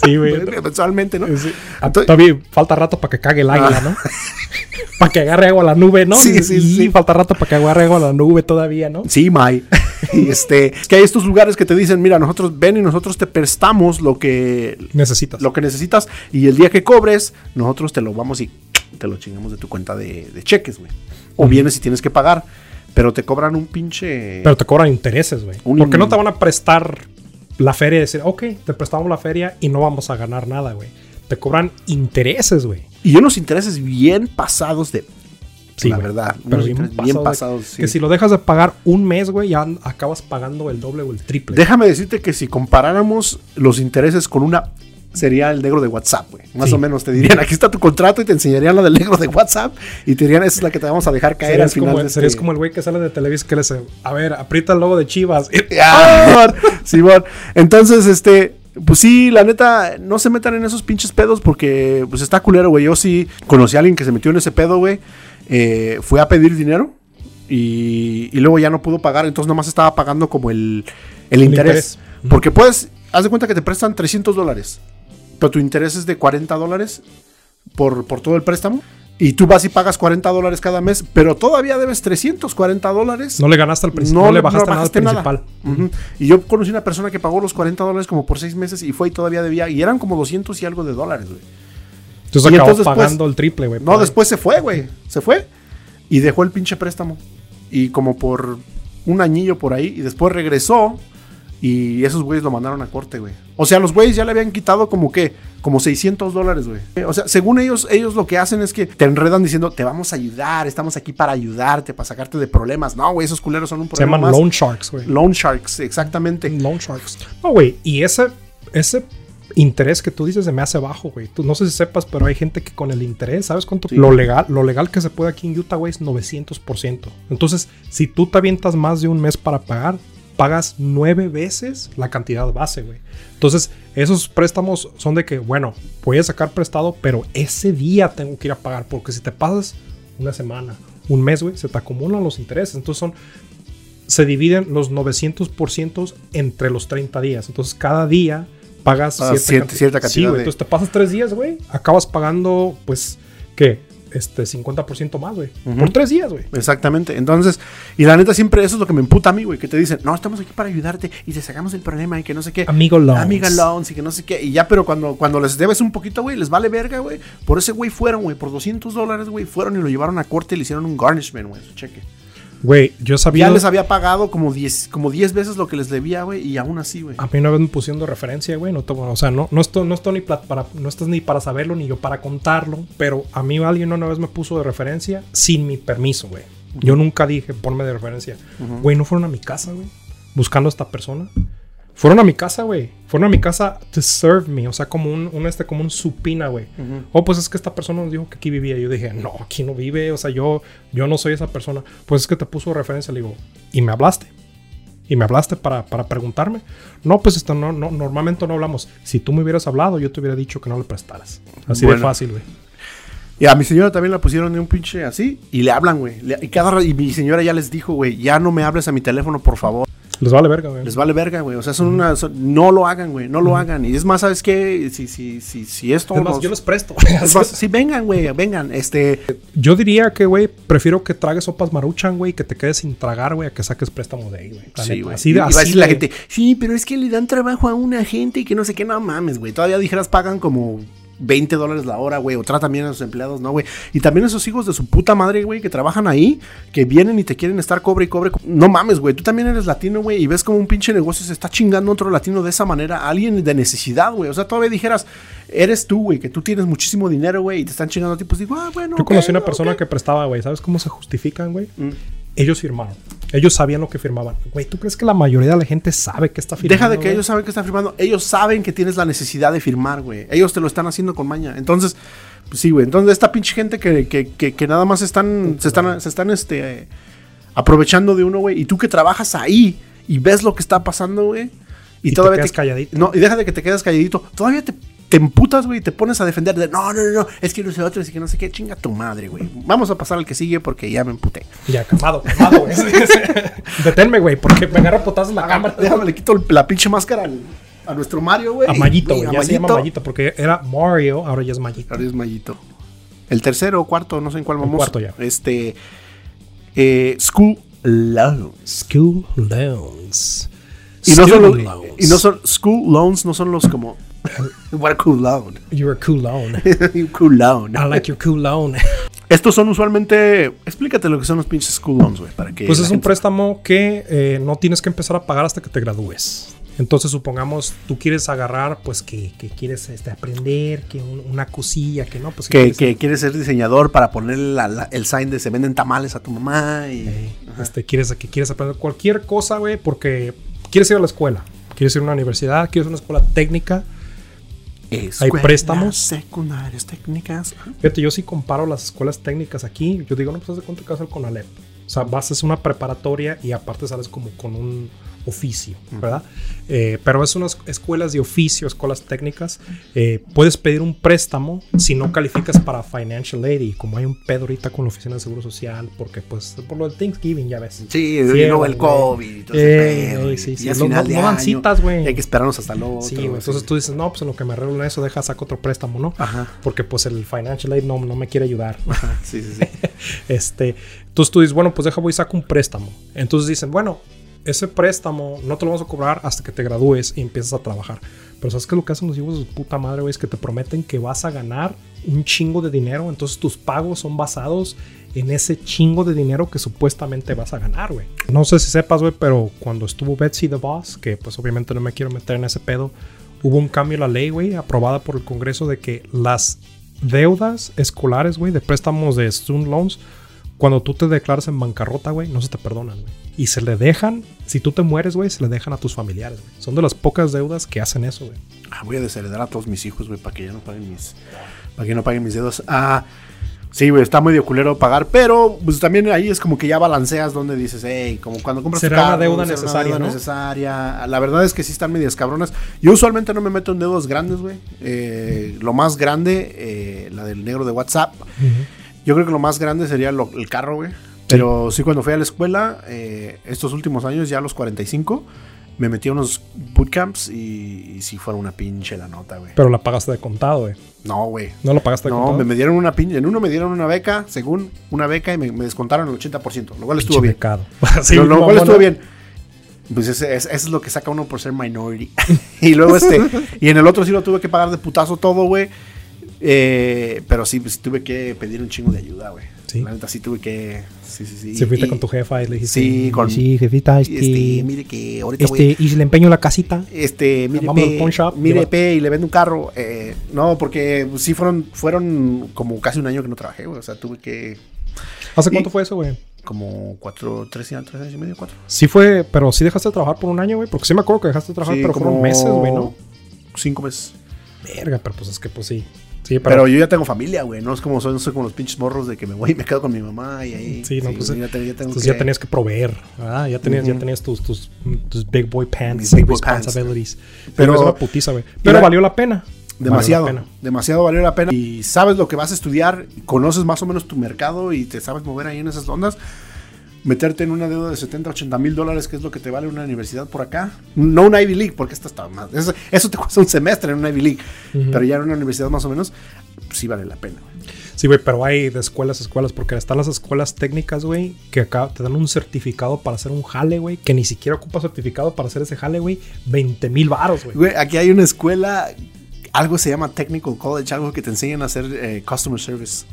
Sí, güey. Mensualmente, ¿no? Sí. Ah, Entonces- Todavía falta rato para que cague el águila, Ah. ¿no? para que agarre agua a la nube, ¿no? Sí, sí, "Y sí. falta rato para que agarre agua a la nube todavía, ¿no? Sí, May. Y este, es que hay estos lugares que te dicen, mira, nosotros ven y nosotros te prestamos lo que, Necesitas. lo que necesitas y el día que cobres, nosotros te lo vamos y te lo chingamos de tu cuenta de, de cheques, güey. O vienes y tienes que pagar, pero te cobran un pinche... Pero te cobran intereses, güey. Un- Porque no te van a prestar la feria y decir, ok, te prestamos la feria y no vamos a ganar nada, güey. Te cobran intereses, güey. Y unos intereses bien pasados de... Sí, la verdad. Pero bien, pasado bien de- pasados. sí. Que si lo dejas de pagar un mes, güey, ya acabas pagando el doble o el triple. Déjame decirte que si comparáramos los intereses con una... Sería el negro de WhatsApp, güey. Más Sí. o menos te dirían, aquí está tu contrato y te enseñarían la del negro de WhatsApp y te dirían, esa es la que te vamos a dejar caer Serías, al final. como, de serías este- como el güey que sale de Televisa que le dice, a ver, aprieta el logo de Chivas. Ah, Simón. Entonces, este, pues sí, la neta, no se metan en esos pinches pedos porque, pues está culero, güey. Yo sí conocí a alguien que se metió en ese pedo, güey. Eh, fue a pedir dinero y, y luego ya no pudo pagar, entonces nomás estaba pagando como el, el, El interés. interés. Porque puedes, haz de cuenta que te prestan 300 dólares, pero tu interés es de 40 dólares por, por todo el préstamo. Y tú vas y pagas 40 dólares cada mes, pero todavía debes 340 dólares. No le ganaste al principio, no, le bajaste, nada al principal. Y yo conocí una persona que pagó los 40 dólares como por 6 meses y fue y todavía debía. Y eran como 200 y algo de dólares, güey. Entonces Y entonces, pues, pagando el triple, güey. No, después se fue, güey. Se fue. Y dejó el pinche préstamo. Y como por un añillo por ahí. Y después regresó. Y esos güeyes lo mandaron a corte, güey. O sea, los güeyes ya le habían quitado como que, como 600 dólares, güey. O sea, según ellos, ellos lo que hacen es que te enredan diciendo, te vamos a ayudar, estamos aquí para ayudarte, para sacarte de problemas. No, güey, esos culeros son un Se problema llaman más. loan sharks, güey. Loan Sharks, exactamente. Loan sharks. No, güey, y ese, ese interés que tú dices se me hace bajo, güey. Tú no sé si sepas, pero hay gente que con el interés, ¿sabes cuánto? Sí. Lo legal, lo legal que se puede aquí en Utah, güey, es 900%. Entonces, si tú te avientas más de un mes para pagar, pagas nueve veces la cantidad base, güey. Entonces, esos préstamos son de que, bueno, voy a sacar prestado, pero ese día tengo que ir a pagar, porque si te pasas una semana, un mes, güey, se te acumulan los intereses. Entonces son se dividen los 900% entre los 30 días. Entonces, cada día pagas Ah, cier- canti- cierta Sí, cantidad güey. de- Entonces, te pasas tres días, güey. Acabas pagando, pues, ¿qué? Este, 50% más, güey. Por tres días, güey. Exactamente. Entonces, y la neta siempre eso es lo que me emputa a mí, güey, que te dicen, no, estamos aquí para ayudarte y te sacamos el problema y que no sé qué. Amigo loans. Amiga loans y que no sé qué. Y ya, pero cuando, cuando les debes un poquito, güey, les vale verga, güey. Por ese güey fueron, güey, por 200 dólares, güey, fueron y lo llevaron a corte y le hicieron un garnishment, güey, su cheque. Güey, yo sabía. Ya les había pagado como 10, como 10 veces lo que les debía, güey, y aún así, güey. A mí una vez me pusieron de referencia, güey. No o sea, no, no, estoy, no, estoy ni para, no estás ni para saberlo ni yo para contarlo. Pero a mí alguien una vez me puso de referencia sin mi permiso, güey. Yo nunca dije ponme de referencia. Güey, no fueron a mi casa, güey. Buscando a esta persona. Fueron a mi casa, güey. Fueron a mi casa to serve me. O sea, como un, un, este, como un supina, güey. Oh, pues es que esta persona nos dijo que aquí vivía. Yo dije, no, aquí no vive. O sea, yo, yo no soy esa persona. Pues es que te puso referencia. Le digo, ¿y me hablaste? y me hablaste para, para preguntarme. No, pues esto no, no, normalmente no hablamos. Si tú me hubieras hablado, yo te hubiera dicho que no le prestaras. Así de fácil, güey. Y a mi señora también la pusieron de un pinche así y le hablan, güey. Y, cada y mi señora ya les dijo, güey, ya no me hables a mi teléfono, por favor. Les vale verga, güey. Les vale verga, güey. O sea, son una. son- no lo hagan, güey. No lo hagan. Y es más, ¿sabes qué? Si, si, si, si esto. Es más, nos- yo les presto. es más, sí, vengan, güey. Vengan. Este. Yo diría que, güey, prefiero que tragues sopas maruchan, güey, que te quedes sin tragar, güey, a que saques préstamo de ahí, güey. Sí, güey. Así Y- de y va a así decir la gente, sí, pero es que le dan trabajo a una gente y que no sé qué, no mames, güey. Todavía dijeras pagan como 20 dólares la hora, güey, o tratan bien a sus empleados, ¿no, güey? Y también esos hijos de su puta madre, güey, que trabajan ahí, que vienen y te quieren estar cobre y cobre. No mames, güey, tú también eres latino, güey, y ves como un pinche negocio se está chingando a otro latino de esa manera, alguien de necesidad, güey. O sea, todavía dijeras, eres tú, güey, que tú tienes muchísimo dinero, güey, y te están chingando a ti, pues digo, ah, bueno. Yo conocí una persona que prestaba, güey. ¿Sabes cómo se justifican, güey? Mm. Ellos firmaron. Ellos sabían lo que firmaban. Güey, ¿tú crees que la mayoría de la gente sabe que está firmando? Deja de que güey? ellos saben que están firmando. Ellos saben que tienes la necesidad de firmar, güey. Ellos te lo están haciendo con maña. Entonces, pues sí, güey. Entonces, esta pinche gente que, que, que, que nada más están, se están, se están este, aprovechando de uno, güey. Y tú que trabajas ahí y ves lo que está pasando, güey. Y, Y te todavía quedas calladito. No, y deja de que te quedes calladito. Todavía te te emputas, güey, y te pones a defender de no, no, no, es que no sé otro, es que no sé qué, chinga tu madre, güey. Vamos a pasar al que sigue porque ya me emputé. Ya, calmado, calmado, güey. Deténme, güey, porque me agarra potazos la cámara. Déjame, le quito la pinche máscara al- a nuestro Mario, güey. A Mayito, güey. Ya se llama Mayito. Porque era Mario, ahora ya es Mayito. Ahora es Mayito. El tercero o cuarto, no sé en cuál El vamos. cuarto ya. Este. eh, School Loans. School Loans. Y no, son y no son. School Loans no son los como. What a cool loan. You're a cool loan. cool loan. I like your cool loan. Estos son usualmente. Explícate lo que son los pinches school loans, güey. Para que. Pues es un préstamo que eh, no tienes que empezar a pagar hasta que te gradúes. Entonces, supongamos, tú quieres agarrar, pues que, que quieres este, aprender, que un- una cosilla, que no, pues Que, quieres- que quieres ser diseñador para ponerle la- la- el sign de se venden tamales a tu mamá. Y, Eh, este, quieres, que quieres aprender cualquier cosa, güey, porque quieres ir a la escuela, quieres ir a una universidad, quieres una escuela técnica. Escuelas préstamos. Secundarias técnicas. Fíjate, yo sí comparo las escuelas técnicas aquí. Yo digo, no, pues cuenta que vas al Conalep. O sea, vas a hacer una preparatoria y aparte sales como con un oficio, ¿verdad? Eh, pero es unas escuelas de oficio, escuelas técnicas. eh, puedes pedir un préstamo si no calificas para Financial Aid. Y como hay un pedo ahorita con la Oficina de Seguro Social, porque pues por lo del Thanksgiving, ya ves. Sí, y luego el. COVID y Eh, y- sí, y sí. es No- no- dan citas, güey. y Hay que esperarnos hasta otro. Sí, güey. Entonces tú dices, no, pues en lo que me arreglo en eso, deja, saco otro préstamo, ¿no? Ajá. Porque pues el Financial Aid no, no me quiere ayudar. Ajá, Sí, sí, sí. Este, entonces tú dices, bueno, pues deja, voy y saco un préstamo. Entonces dicen, bueno, ese préstamo no te lo vamos a cobrar hasta que te gradúes y empiezas a trabajar. Pero ¿sabes qué lo que hacen los hijos de su puta madre, güey? Es que te prometen que vas a ganar un chingo de dinero. Entonces tus pagos son basados en ese chingo de dinero que supuestamente vas a ganar, güey. No sé si sepas, güey, pero cuando estuvo Betsy the Boss, que pues obviamente no me quiero meter en ese pedo, hubo un cambio en la ley, güey, aprobada por el Congreso de que las deudas escolares, güey, de préstamos de student loans, cuando tú te declaras en bancarrota, güey, no se te perdonan, güey. Y se le dejan, si tú te mueres, güey, se le dejan a tus familiares, güey. Son de las pocas deudas que hacen eso, güey. Ah, voy a desheredar a todos mis hijos, güey, para que ya no paguen mis. Para que no paguen mis dedos. Ah. Sí, güey, está medio culero pagar, pero pues también ahí es como que ya balanceas donde dices, hey, como cuando compras Será tu una carro, deuda será necesaria, deuda ¿no? necesaria. La verdad es que sí están medias cabronas. Yo usualmente no me meto en deudas grandes, güey. Eh, lo más grande, eh, la del negro de WhatsApp. Yo creo que lo más grande sería lo- el carro, güey. Pero sí, cuando fui a la escuela, eh, estos últimos años, ya a los 45, me metí a unos bootcamps y, y sí fueron una pinche la nota, güey. Pero la pagaste de contado, güey. No, güey. No la pagaste de No, contado. me, me dieron una pinche. En uno me dieron una beca, según una beca, y me, me descontaron el 80%, lo cual estuvo bien. pecado. lo, lo cual estuvo bien. Pues es- eso es lo que saca uno por ser minority. y luego este. Y en el otro sí lo tuve que pagar de putazo todo, güey. Eh, pero sí, pues tuve que pedir un chingo de ayuda, güey. Sí. La neta sí tuve que. Sí, sí, sí. Si fuiste Y- con tu jefa y le dijiste. Sí, con- Sí, jefita, este. Este, mire que ahorita este, voy. y le empeño la casita. Este, mire, Vamos al pe, pawn shop, mire, pe, y le vendo un carro. Eh, no, porque sí fueron, fueron como casi un año que no trabajé, güey. O sea, tuve que. ¿Hace Y- cuánto fue eso, güey? Como cuatro, tres, años- tres años y medio, cuatro. Sí fue, pero sí dejaste de trabajar por un año, güey. Porque sí me acuerdo que dejaste de trabajar, Sí, pero fueron meses, güey, ¿no? Cinco meses. Verga, pero pues es que pues sí. Sí, Pero, pero. yo ya tengo familia, güey. No es como soy, no soy como los pinches morros de que me voy y me quedo con mi mamá y ahí. Sí, no, pues, ya, te- ya tengo entonces que- ya tenías que proveer, ¿verdad? Ya tenías, ya tenías tus, tus, tus big boy pants, big boy responsibilities. Pero- Pero es una putiza, güey. Pero valió la pena. Demasiado, Valió la pena. demasiado valió la pena. Y sabes lo que vas a estudiar, conoces más o menos tu mercado y te sabes mover ahí en esas ondas. Meterte en una deuda de 70, 80 mil dólares, que es lo que te vale una universidad por acá. No una Ivy League, porque esta está más. Eso, eso te cuesta un semestre en una Ivy League. Ujú. Pero ya en una universidad más o menos, sí vale la pena. Sí, güey, pero hay de escuelas escuelas, porque están las escuelas técnicas, güey, que acá te dan un certificado para hacer un jale, güey, que ni siquiera ocupa certificado para hacer ese jale, güey. 20 mil baros, güey. Güey, aquí hay una escuela, algo se llama Technical College, algo que te enseñan a hacer eh, customer service.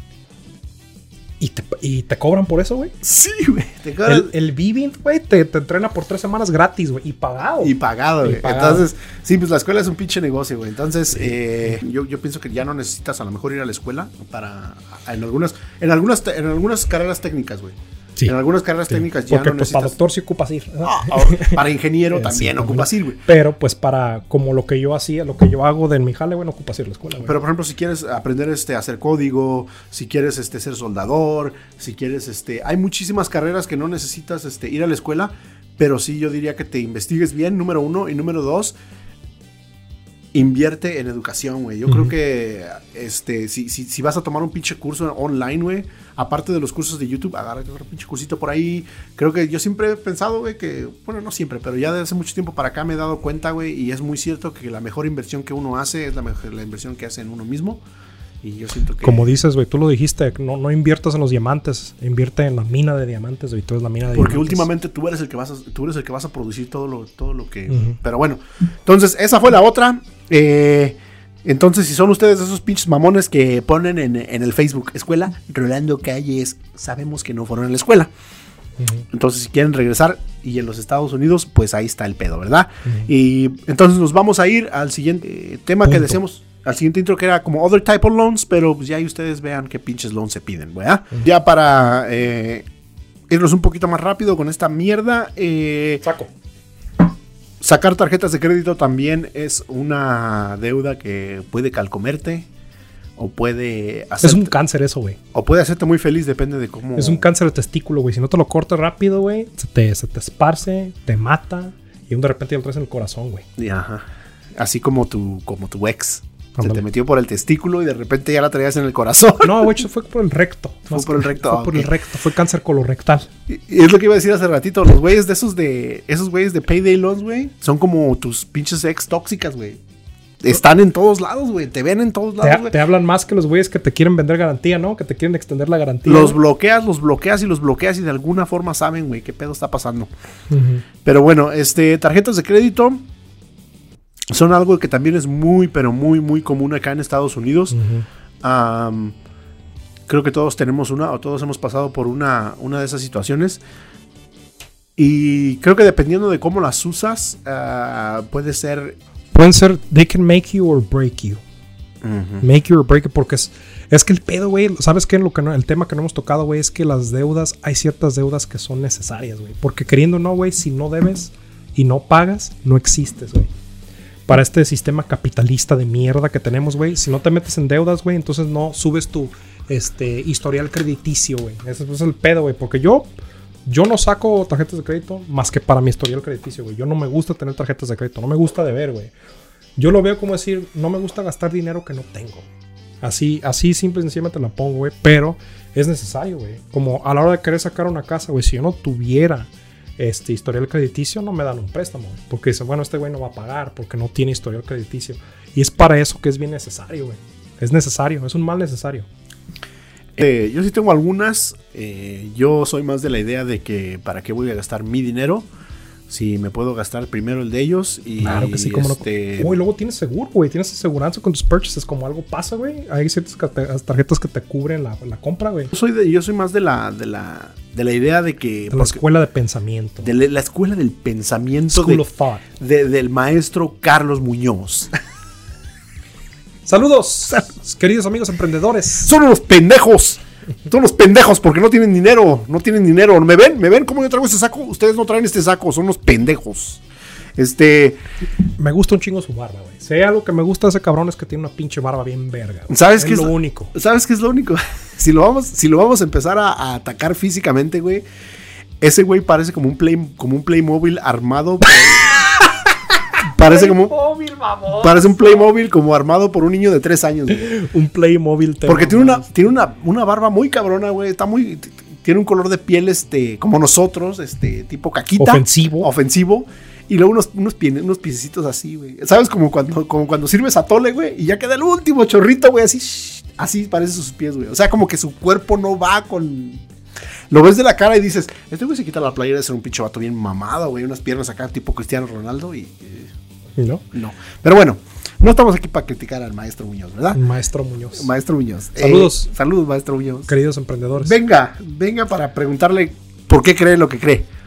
¿Y te, y te cobran por eso, güey. Sí, güey. Te cobran- El, el Vivint, güey, te, te entrena por tres semanas gratis, güey, y pagado. Y pagado, güey. Entonces, sí, pues la escuela es un pinche negocio, güey. Entonces, eh, yo, yo pienso que ya no necesitas a lo mejor ir a la escuela para. En algunas, en algunas, en algunas carreras técnicas, güey. Sí. En algunas carreras Sí. técnicas ya Porque no pues para doctor sí ocupas ir. Ah, ah, para ingeniero Eh, también sí, ocupas ir, güey. Pero pues para como lo que yo hacía, lo que yo hago de mi jale, güey, no ocupas ir a la escuela, güey. Pero por ejemplo, si quieres aprender este, a hacer código, si quieres este, ser soldador, si quieres, este, hay muchísimas carreras que no necesitas este, ir a la escuela, pero sí yo diría que te investigues bien, número uno, y número dos, invierte en educación, güey. Yo creo que este, si, si, si, vas a tomar un pinche curso online, güey, aparte de los cursos de YouTube, agarra otro pinche cursito por ahí. Creo que yo siempre he pensado, güey, que, bueno, no siempre, pero ya desde hace mucho tiempo para acá me he dado cuenta, güey, y es muy cierto que la mejor inversión que uno hace es la, mejor, la inversión que hace en uno mismo. Y yo siento que... Como dices, güey, tú lo dijiste, no, no inviertas en los diamantes, invierte en la mina de diamantes, güey, tú eres la mina de Porque diamantes. últimamente tú eres el que vas a, tú eres el que vas a producir todo lo, todo lo que... Pero bueno, entonces esa fue la otra. Eh, entonces, si son ustedes esos pinches mamones que ponen en, en, el Facebook Escuela Rolando Calles, sabemos que no fueron a la escuela. Uh -huh. Entonces, si quieren regresar y en los Estados Unidos, pues ahí está el pedo, ¿verdad? Uh -huh. Y entonces nos vamos a ir al siguiente tema Punto. que deseamos. Al siguiente intro que era como Other Type of Loans, pero pues ya ahí ustedes vean qué pinches loans se piden, ¿verdad? Uh -huh. Ya para eh, irnos un poquito más rápido con esta mierda. Eh, Saco. Sacar tarjetas de crédito también es una deuda que puede calcomerte o puede hacer. Es un cáncer eso, güey. O puede hacerte muy feliz, depende de cómo. Es un cáncer de testículo, güey. Si no te lo cortas rápido, güey, se te, se te esparce, te mata y de repente ya lo traes en el corazón, güey. Ajá. Así como tu, como tu ex. Se te metió por el testículo y de repente ya la traías en el corazón. No, güey, fue por el recto. Fue por el recto. Fue por el recto, fue cáncer colorectal. Y, y es lo que iba a decir hace ratito. Los güeyes de esos de. Esos güeyes de Payday Loans, güey. Son como tus pinches ex tóxicas, güey. Están en todos lados, güey. Te ven en todos lados, te, te, hablan más que los güeyes que te quieren vender garantía, ¿no? Que te quieren extender la garantía. Los bloqueas, los bloqueas y los bloqueas y de alguna forma saben, güey, qué pedo está pasando. Uh -huh. Pero bueno, este, tarjetas de crédito son algo que también es muy, pero muy, muy común acá en Estados Unidos. Uh -huh. um, creo que todos tenemos una, o todos hemos pasado por una, una de esas situaciones. Y creo que dependiendo de cómo las usas, uh, puede ser. Pueden ser, they can make you or break you. Uh -huh. Make you or break you, porque es, es que el pedo, güey, ¿sabes qué? Lo que no, el tema que no hemos tocado, güey, es que las deudas, hay ciertas deudas que son necesarias, güey. Porque queriendo no, güey, si no debes y no pagas, no existes, güey para este sistema capitalista de mierda que tenemos, güey. Si no te metes en deudas, güey, entonces no subes tu este, historial crediticio, güey. Ese es el pedo, güey. Porque yo, yo no saco tarjetas de crédito más que para mi historial crediticio, güey. Yo no me gusta tener tarjetas de crédito, no me gusta deber, güey. Yo lo veo como decir, no me gusta gastar dinero que no tengo. Así, así simple y sencillamente la pongo, güey. Pero es necesario, güey. Como a la hora de querer sacar una casa, güey, si yo no tuviera este historial crediticio no me dan un préstamo. Porque dicen, bueno, este güey no va a pagar porque no tiene historial crediticio. Y es para eso que es bien necesario, güey. Es necesario, es un mal necesario. Eh, yo sí tengo algunas. Eh, yo soy más de la idea de que para qué voy a gastar mi dinero. Si me puedo gastar primero el de ellos y claro que sí, como este... no. Uy, luego tienes seguro, güey. Tienes aseguranza con tus purchases. Como algo pasa, güey. Hay ciertas tarjetas que te cubren la, la compra, güey. Yo soy, de, yo soy más de la, de la, de la idea de que. De la escuela de pensamiento. De la, la escuela del pensamiento. School de, of thought. De, del maestro Carlos Muñoz. Saludos, queridos amigos emprendedores. Son unos pendejos. Son unos pendejos porque no tienen dinero. No tienen dinero. ¿Me ven? ¿Me ven cómo yo traigo este saco? Ustedes no traen este saco. Son unos pendejos. Este. Me gusta un chingo su barba, güey. Si hay algo que me gusta de ese cabrón es que tiene una pinche barba bien verga. ¿Sabes qué es lo único? ¿Sabes qué es lo único? si, lo vamos, si lo vamos a empezar a, a atacar físicamente, güey. Ese güey parece como un play, como un Playmobil armado. Por, parece como Playmobil, parece un Playmobil como armado por un niño de 3 años. Güey. un Playmobil. Porque tiene una, tiene una, una barba muy cabrona, güey. Está muy tiene un color de piel este como nosotros, este tipo caquita, ofensivo, ofensivo. Y luego unos, unos, pie, unos piececitos así, güey. ¿Sabes? Como cuando, como cuando sirves a tole, güey. Y ya queda el último chorrito, güey. Así, shh, así parece sus pies, güey. O sea, como que su cuerpo no va con. Lo ves de la cara y dices, este güey se quita la playera de ser un pinche vato bien mamado, güey. Unas piernas acá, tipo Cristiano Ronaldo. Y. ¿Y no? No. Pero bueno, no estamos aquí para criticar al maestro Muñoz, ¿verdad? Maestro Muñoz. Maestro Muñoz. Saludos. Eh, saludos, maestro Muñoz. Queridos emprendedores. Venga, venga para preguntarle por qué cree lo que cree.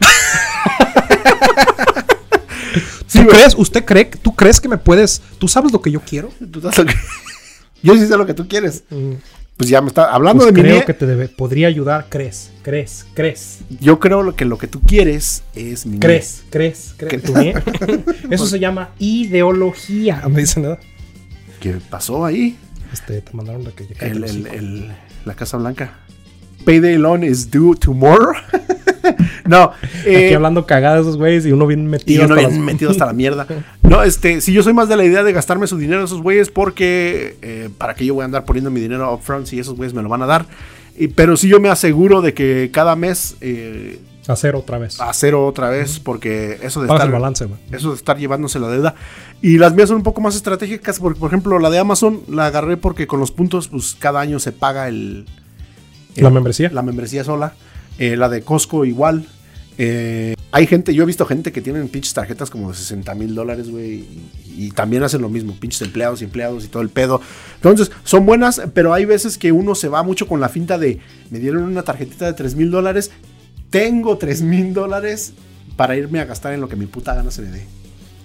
¿Tú crees? ¿Usted cree? ¿Tú crees que me puedes? ¿Tú sabes lo que yo quiero? ¿Tú sabes lo que... Yo sí sé lo que tú quieres. Mm. Pues ya me está hablando pues de creo mi que te debe, podría ayudar. ¿Crees? ¿Crees? ¿Crees? Yo creo lo que lo que tú quieres es mi ¿Crees? ¿Crees? ¿Crees? ¿Tu Eso se llama ideología. Me dicen nada. ¿Qué pasó ahí? Este, te mandaron de que el, el, el, la Casa Blanca. Payday loan is due tomorrow. No, eh, Aquí hablando cagada de esos güeyes y uno bien y metido. uno hasta bien las- metido hasta la mierda. No, este, si yo soy más de la idea de gastarme su dinero a esos güeyes porque eh, para que yo voy a andar poniendo mi dinero upfront si esos güeyes me lo van a dar. Y- pero si yo me aseguro de que cada mes eh, Hacer otra vez. a cero otra vez porque eso de Pagas el estar, balance, güey. eso de estar llevándose la deuda. Y las mías son un poco más estratégicas porque, por ejemplo, la de Amazon la agarré porque con los puntos, pues cada año se paga el... el- ¿La membresía? La membresía sola. Eh, la de Costco igual. Eh, hay gente, yo he visto gente que tienen pinches tarjetas como de 60 mil dólares, güey. Y, también hacen lo mismo, pinches empleados y empleados y todo el pedo. Entonces, son buenas, pero hay veces que uno se va mucho con la finta de, me dieron una tarjetita de 3 mil dólares, tengo 3 mil dólares para irme a gastar en lo que mi puta gana se me dé.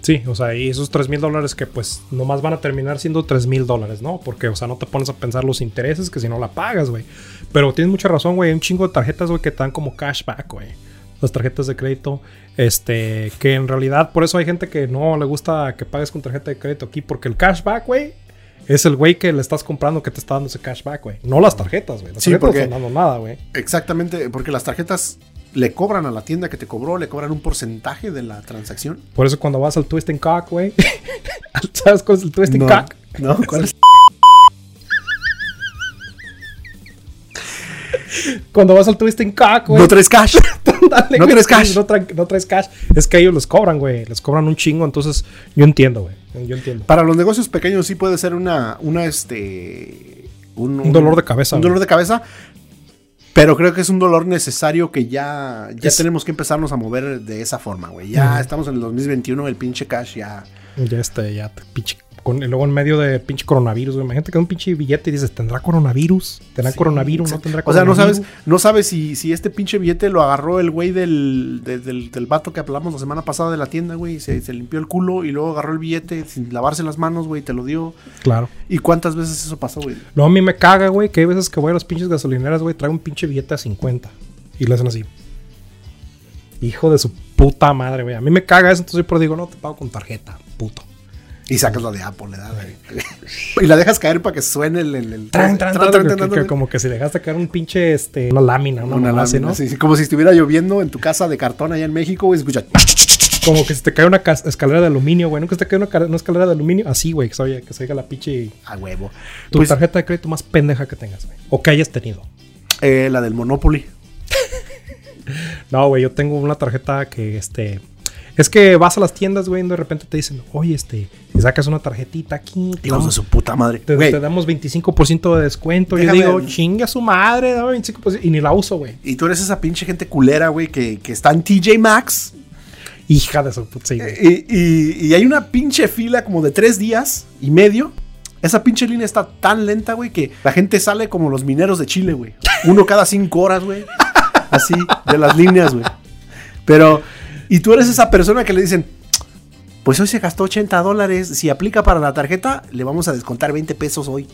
Sí, o sea, y esos 3 mil dólares que pues nomás van a terminar siendo 3 mil dólares, ¿no? Porque, o sea, no te pones a pensar los intereses que si no la pagas, güey. Pero tienes mucha razón, güey. Hay un chingo de tarjetas, güey, que dan como cashback, güey. Las tarjetas de crédito, este, que en realidad por eso hay gente que no le gusta que pagues con tarjeta de crédito aquí, porque el cashback, güey, es el güey que le estás comprando que te está dando ese cashback, güey. No las tarjetas, güey. Las Sí, tarjetas no están dando nada, güey. Exactamente, porque las tarjetas le cobran a la tienda que te cobró, le cobran un porcentaje de la transacción. Por eso cuando vas al Twisting Cock, güey. ¿Sabes cuál es el Twisting No, Cock? no, ¿cuál es? Cuando vas al Twisting Cock, güey. No traes cash. Dale, No güey, traes cash. No, tra- no traes cash. Es que ellos les cobran, güey. Les cobran un chingo. Entonces, yo entiendo, güey. Yo entiendo. Para los negocios pequeños sí puede ser una, una este, Un dolor de cabeza, Un güey. dolor de cabeza. Pero creo que es un dolor necesario que ya, ya Es- tenemos que empezarnos a mover de esa forma, güey. Ya estamos en el 2021, el pinche cash ya. Ya este, ya te pinche. Con, y luego en medio de pinche coronavirus, güey. Imagínate que un pinche billete y dices, ¿tendrá coronavirus? ¿Tendrá Sí, coronavirus? ¿No tendrá O sea, no coronavirus? sabes, no sabes si, si este pinche billete lo agarró el güey del, de- del, del vato que hablamos la semana pasada de la tienda, güey. y Se, se limpió el culo y luego agarró el billete sin lavarse las manos, güey, y te lo dio. Claro. ¿Y cuántas veces eso pasó, güey? Luego a mí me caga, güey, que hay veces que voy a las pinches gasolineras, güey, traigo un pinche billete a 50. Y le hacen así. Hijo de su puta madre, güey. A mí me caga eso, entonces yo por digo, no, te pago con tarjeta, puto. Y sacas la de Apple, güey. y la dejas caer para que suene el. el, el- Tran, tran, tran, que- como que si dejaste caer un pinche, este, una lámina, una, Una lámina, ¿no? sí, sí, como si estuviera lloviendo en tu casa de cartón allá en México, güey. Escucha. Como que si te cae una escalera de aluminio, güey. Nunca se te cae una, una escalera de aluminio. Así, güey, que se oye, que se oiga la pinche. A huevo. Tu Pues, tarjeta de crédito más pendeja que tengas, güey. O que hayas tenido. eh, la del Monopoly. No, güey, yo tengo una tarjeta que, este... Es que vas a las tiendas, güey, y de repente te dicen, oye, este, si sacas una tarjetita aquí, te, de su puta madre. te- te damos 25% de descuento. Déjame- yo digo, chinga su madre, dame 25%. Y ni la uso, güey. Y tú eres esa pinche gente culera, güey, que, que está en TJ Maxx. Hija de su puta, sí. Y, y- y hay una pinche fila como de tres días y medio. Esa pinche línea está tan lenta, güey, que la gente sale como los mineros de Chile, güey. Uno cada cinco horas, güey. Así, de las líneas, güey. Pero, y tú eres esa persona que le dicen, pues hoy se gastó 80 dólares. Si aplica para la tarjeta, le vamos a descontar 20 pesos hoy.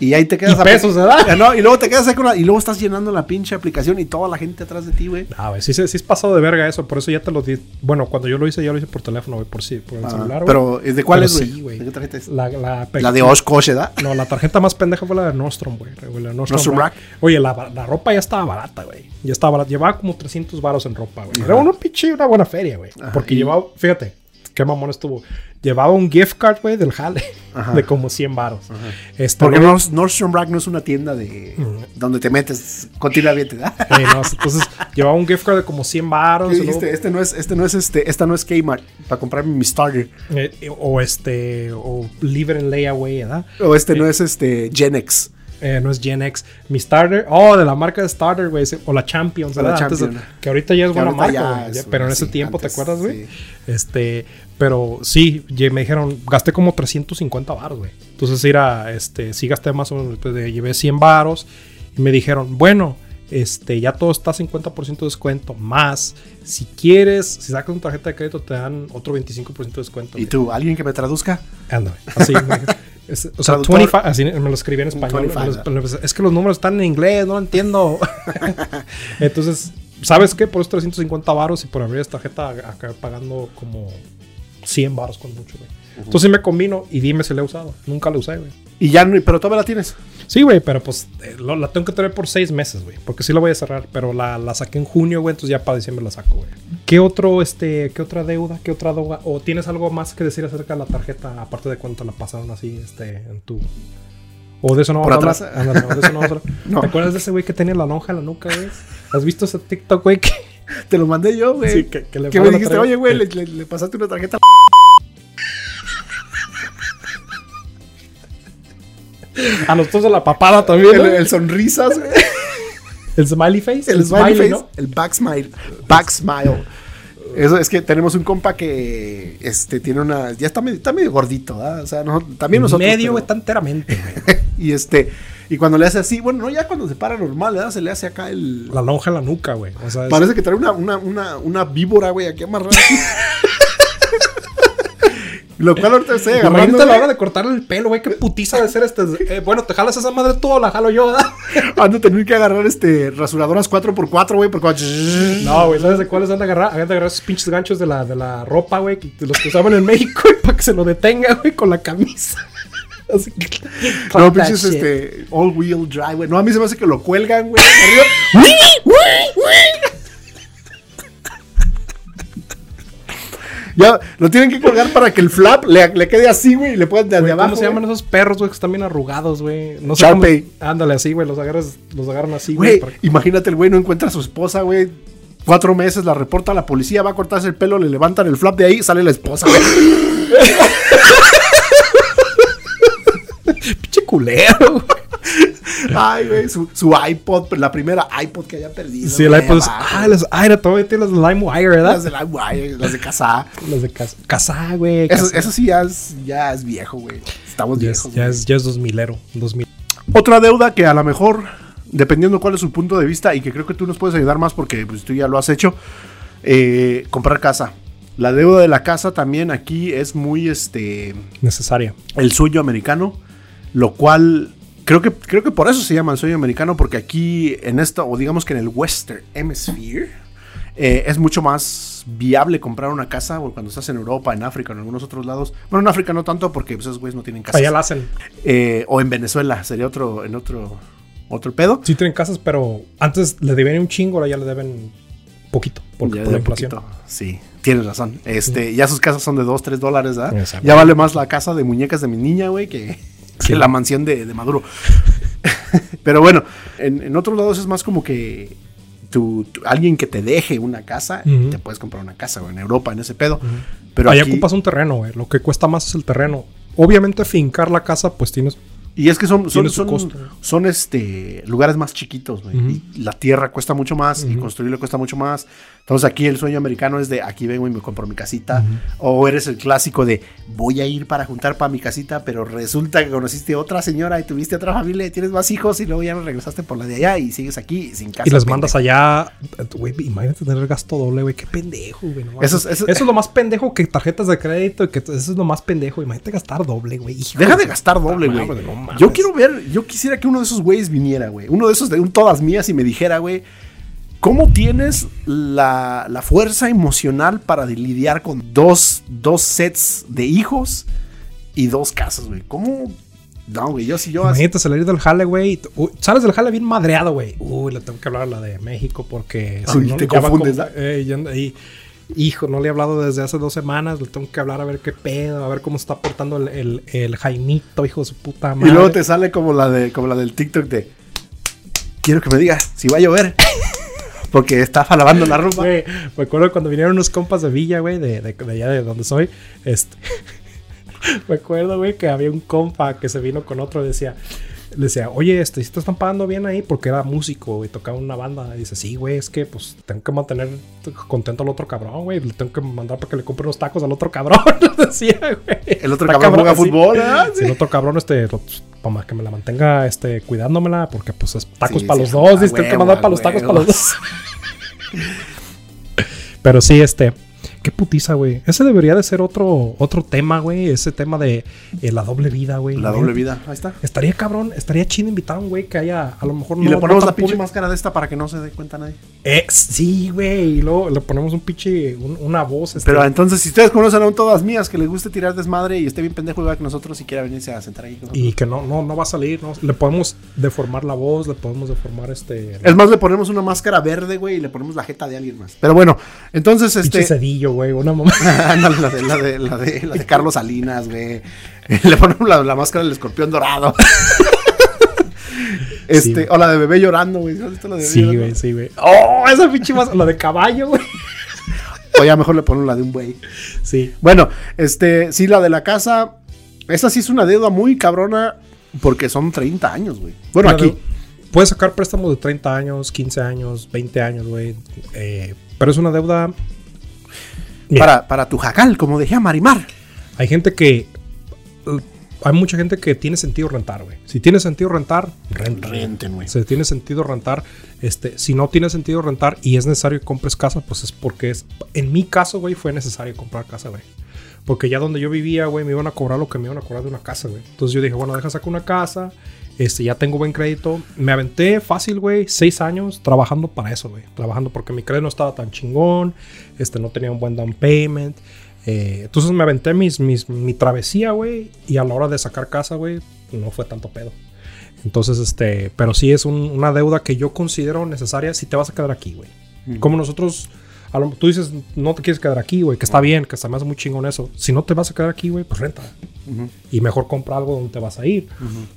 Y ahí te quedas Y a- pesos, ¿verdad? No, y luego te quedas ahí con la- Y luego estás llenando la pinche aplicación y toda la gente atrás de ti, güey. Ah, güey, sí, sí, sí es pasado de verga eso. Por eso ya te lo di. Bueno, cuando yo lo hice, ya lo hice por teléfono, güey, por sí, por el Ah, celular, güey. pero, ¿de cuál Pero es, güey? sí, güey. ¿De qué tarjeta es? La, la, La de Oshkosh, ¿verdad? No, la tarjeta más pendeja fue la de Nordstrom, güey. La Nordstrom Nordstrom Rack. Rack. Oye, la, la ropa ya estaba barata, güey. Ya estaba barata. Llevaba como 300 varos en ropa, güey. Era una pinche, una buena feria, güey. Porque y- llevaba, fíjate, qué mamón estuvo. Llevaba un gift card, güey, del jale. Ajá. De como 100 varos. Este, Porque no- Nord- Nordstrom Rack no es una tienda de donde te metes continuamente, ¿verdad? eh, no, entonces, llevaba un gift card de como 100 varos. ¿Qué y luego-? Este no es, este no es este, esta no es Kmart para comprarme mi starter. eh, o este, o It and Layaway, ¿verdad? O este no es este Genex. Eh, no es Gen X. Mi starter. Oh, de la marca de starter, güey. O la Champions, O la ¿verdad? Antes de- Champion. que ahorita ya es buena marca, es- Pero en ese tiempo, antes, ¿te acuerdas, güey? sí. Este. Pero sí, me dijeron, gasté como 350 baros, güey. Entonces, era, este, sí gasté más o menos. pues, de- llevé 100 baros. Y me dijeron, bueno, este, ya todo está 50% de descuento. Más, si quieres, si sacas una tarjeta de crédito, te dan otro 25% de descuento. ¿Y tú, alguien que me traduzca? Anda, así. Es- o sea, Traductor. 25, así me lo escribí en español. 25, me los- es que los números están en inglés, no lo entiendo. Entonces, ¿sabes qué? Por esos 350 varos y por abrir esta tarjeta acá pagando como 100 varos con mucho, güey. Entonces sí me combino y dime si la he usado. Nunca la usé, güey. Y ya pero todavía la tienes. Sí, güey, pero pues eh, lo- la tengo que tener por seis meses, güey. Porque sí la voy a cerrar, pero la, la saqué en junio, güey, entonces ya para diciembre la saco, güey. ¿Qué otro, este, qué otra deuda, qué otra deuda? ¿O tienes algo más que decir acerca de la tarjeta, aparte de cuánto la pasaron así, este, en tu... O de eso no vamos a hablar. Ándale, no, de eso no vamos a hablar. No. ¿Te acuerdas de ese güey que tenía la lonja en la nuca, güey? ¿Has visto ese TikTok, güey? Que, Te lo mandé yo, güey. Sí, que- que le que me dijiste, oye, güey, le, le- le pasaste una tarjeta. a nosotros de la papada también, El, ¿no? el sonrisas, güey. El smiley face. El smiley face. ¿no? El back smile. Back smile. Eso es que tenemos un compa que este, tiene una. Ya está medio, está medio gordito, ¿verdad? O sea, no- también nosotros. Medio, pero- está enteramente, y este. Y cuando le hace así, bueno, no, ya cuando se para normal, ¿verdad? Se le hace acá el. La lonja en la nuca, güey. O sea, es- Parece que trae una, una, una, una víbora, güey, aquí amarrada. Lo cual ahorita estoy agarrando. Imagínate a la hora de cortarle el pelo, güey. Qué putiza de ser este. eh, bueno, te jalas esa madre tú o la jalo yo, ¿verdad? Ando a tener que agarrar este rasuradoras 4x4, güey, porque. No, güey, ¿sabes de cuáles han de agarrar? Han de agarrar esos pinches ganchos de la, de la ropa, güey, que- de los que usaban en México, güey, para que se lo detenga, güey, con la camisa. Así que. No, pinches, este, all wheel drive, güey. No, a mí se me hace que lo cuelgan, güey. arriba. Ya, lo tienen que colgar para que el flap le, le quede así, güey, y le puedan de, Güey, abajo. ¿Cómo se llaman esos perros, güey, que están bien arrugados, güey? No sé cómo- Ándale, así, güey, los agarras, los agarran así, güey. Güey, para- imagínate el güey no encuentra a su esposa, güey. Cuatro meses, la reporta a la policía, va a cortarse el pelo, le levantan el flap de ahí, sale la esposa, güey. Pinche culero, güey. Ay, güey, su, su iPod, la primera iPod que haya perdido. Sí, el iPod es-. Ah, las, ah, era todavía tiene las de LimeWire, ¿verdad? Las de guay, las de casa. Las de casa. Casa, güey. Eso, sí ya es, ya es viejo, güey. Estamos Ya es, viejos. ya, es, ya es 2000ero. 2000. Otra deuda que a lo mejor, dependiendo cuál es su punto de vista, y que creo que tú nos puedes ayudar más porque pues, tú ya lo has hecho, eh, comprar casa. La deuda de la casa también aquí es muy este Necesaria. el sueño americano, lo cual creo que creo que por eso se llama el sueño americano porque aquí en esto o digamos que en el Western Hemisphere eh, es mucho más viable comprar una casa o cuando estás en Europa, en África, en algunos otros lados. Bueno, en África no tanto porque pues, esos güeyes no tienen casas. Allá la hacen. Eh, o en Venezuela sería otro en otro otro pedo. Sí tienen casas, pero antes le debían un chingo, ahora ya le deben poquito. Ya por la inflación. poquito. Sí, tienes razón. Este, ya sus casas son de 2, 3 dólares, ¿verdad? Exacto. Ya vale más la casa de muñecas de mi niña, güey, que, Sí. que la mansión de, de Maduro. Pero bueno, en, en otros lados es más como que tu, tu- alguien que te deje una casa, te puedes comprar una casa, güey, en Europa, en ese pedo. Pero Allá aquí- ocupas un terreno, güey. Lo que cuesta más es el terreno. Obviamente, fincar la casa, pues tienes. Y es que son, son, son, costo. son, este, lugares más chiquitos, güey. Y la tierra cuesta mucho más y construirlo cuesta mucho más. Entonces aquí el sueño americano es de aquí vengo y me compro mi casita. O eres el clásico de voy a ir para juntar para mi casita, pero resulta que conociste otra señora y tuviste otra familia y tienes más hijos y luego ya no regresaste por la de allá y sigues aquí sin casa. y las mandas allá. Güey, imagínate tener gasto doble, güey. Qué pendejo, güey. no Eso es- eso- Eso es lo más pendejo que tarjetas de crédito. y Que eso es lo más pendejo. Imagínate gastar doble, güey. Deja de gastar doble, güey. No mames. yo quiero ver, yo quisiera que uno de esos güeyes viniera, güey. Uno de esos de un todas mías y me dijera, güey, ¿cómo tienes la, la fuerza emocional para lidiar con dos, dos sets de hijos y dos casas, güey? ¿Cómo? No, güey, yo sí, yo así. Imagínate salir del jale, güey. y uy, Sales del jale bien madreado, güey. Uy, le tengo que hablar a la de México porque. Ay, te ya va confundes, eh, ahí. Hijo, no le he hablado desde hace dos semanas. Le tengo que hablar a ver qué pedo, a ver cómo está portando el, el, el Jaimito, hijo de su puta Y madre. luego te sale como la de como la del TikTok de quiero que me digas si va a llover. Porque está lavando la ropa. Güey, me acuerdo cuando vinieron unos compas de Villa, güey, de, de, de allá de donde soy. Este. me acuerdo, güey, que había un compa que se vino con otro y decía. Le decía, oye, este, ¿sí te están pagando bien ahí? Porque era músico y tocaba una banda. Y dice, sí, güey, es que pues tengo que mantener contento al otro cabrón, güey. Le tengo que mandar para que le compre unos tacos al otro cabrón. decía, güey. El otro cabrón juega sí. fútbol, ¿ah? Sí, el otro cabrón, este, pues, para que me la mantenga, este, cuidándomela, porque pues es tacos Sí, para sí, los dos, dice, tengo que mandar para los tacos para los dos. Pero sí, este, Qué putiza, güey. Ese debería de ser otro, otro tema, güey. Ese tema de eh, la doble vida, güey. La doble vida, ahí está. Estaría cabrón, estaría chido invitar a un güey que haya, a lo mejor Y le no ponemos tan la pinche máscara de esta para que no se dé cuenta nadie. Eh, sí, güey. Y luego le ponemos un pinche, un- una voz. este, Pero entonces, si ustedes conocen a un todas mías que les guste tirar desmadre y esté bien pendejo igual que nosotros y quiera venirse a sentar ahí con nosotros. y que no, no, no va a salir, ¿no? Le podemos deformar la voz, le podemos deformar este. Es más, le ponemos una máscara verde, güey, y le ponemos la jeta de alguien más. Pero bueno, entonces, pinche este. Cedillo, güey. Una mamá. La de, la, de, la, de, la de Carlos Salinas, güey. Le ponemos la, la máscara del escorpión dorado. Este, Sí, o la de bebé llorando, güey. ¿Has visto la de bebé Sí, güey, sí, güey. Oh, esa pinche más. La de caballo, güey. O ya mejor le ponemos la de un güey. Sí. Bueno, este, sí, la de la casa. Esa sí es una deuda muy cabrona porque son 30 años, güey. Bueno, aquí. Puedes sacar préstamos de 30 años, 15 años, 20 años, güey. Eh, pero es una deuda. Mira, Para, para tu jacal, como decía Marimar. Hay gente que. eh, Hay mucha gente que tiene sentido rentar, güey. Si tiene sentido rentar, renta. Renten, güey. Si tiene sentido rentar, este, si no tiene sentido rentar y es necesario que compres casa, pues es porque es. En mi caso, güey, fue necesario comprar casa, güey. Porque ya donde yo vivía, güey, me iban a cobrar lo que me iban a cobrar de una casa, güey. Entonces yo dije, bueno, deja sacar una casa. Este, ya tengo buen crédito. Me aventé fácil, güey, seis años trabajando para eso, güey. Trabajando porque mi crédito no estaba tan chingón. Este, no tenía un buen down payment. Eh, entonces me aventé mis, mis, mi travesía, güey. Y a la hora de sacar casa, güey, no fue tanto pedo. Entonces, este, pero sí es un- una deuda que yo considero necesaria si te vas a quedar aquí, güey. Como nosotros, a lo- tú dices, no te quieres quedar aquí, güey, que está bien, que se me hace muy chingón eso. Si no te vas a quedar aquí, güey, pues renta. Y mejor compra algo donde te vas a ir.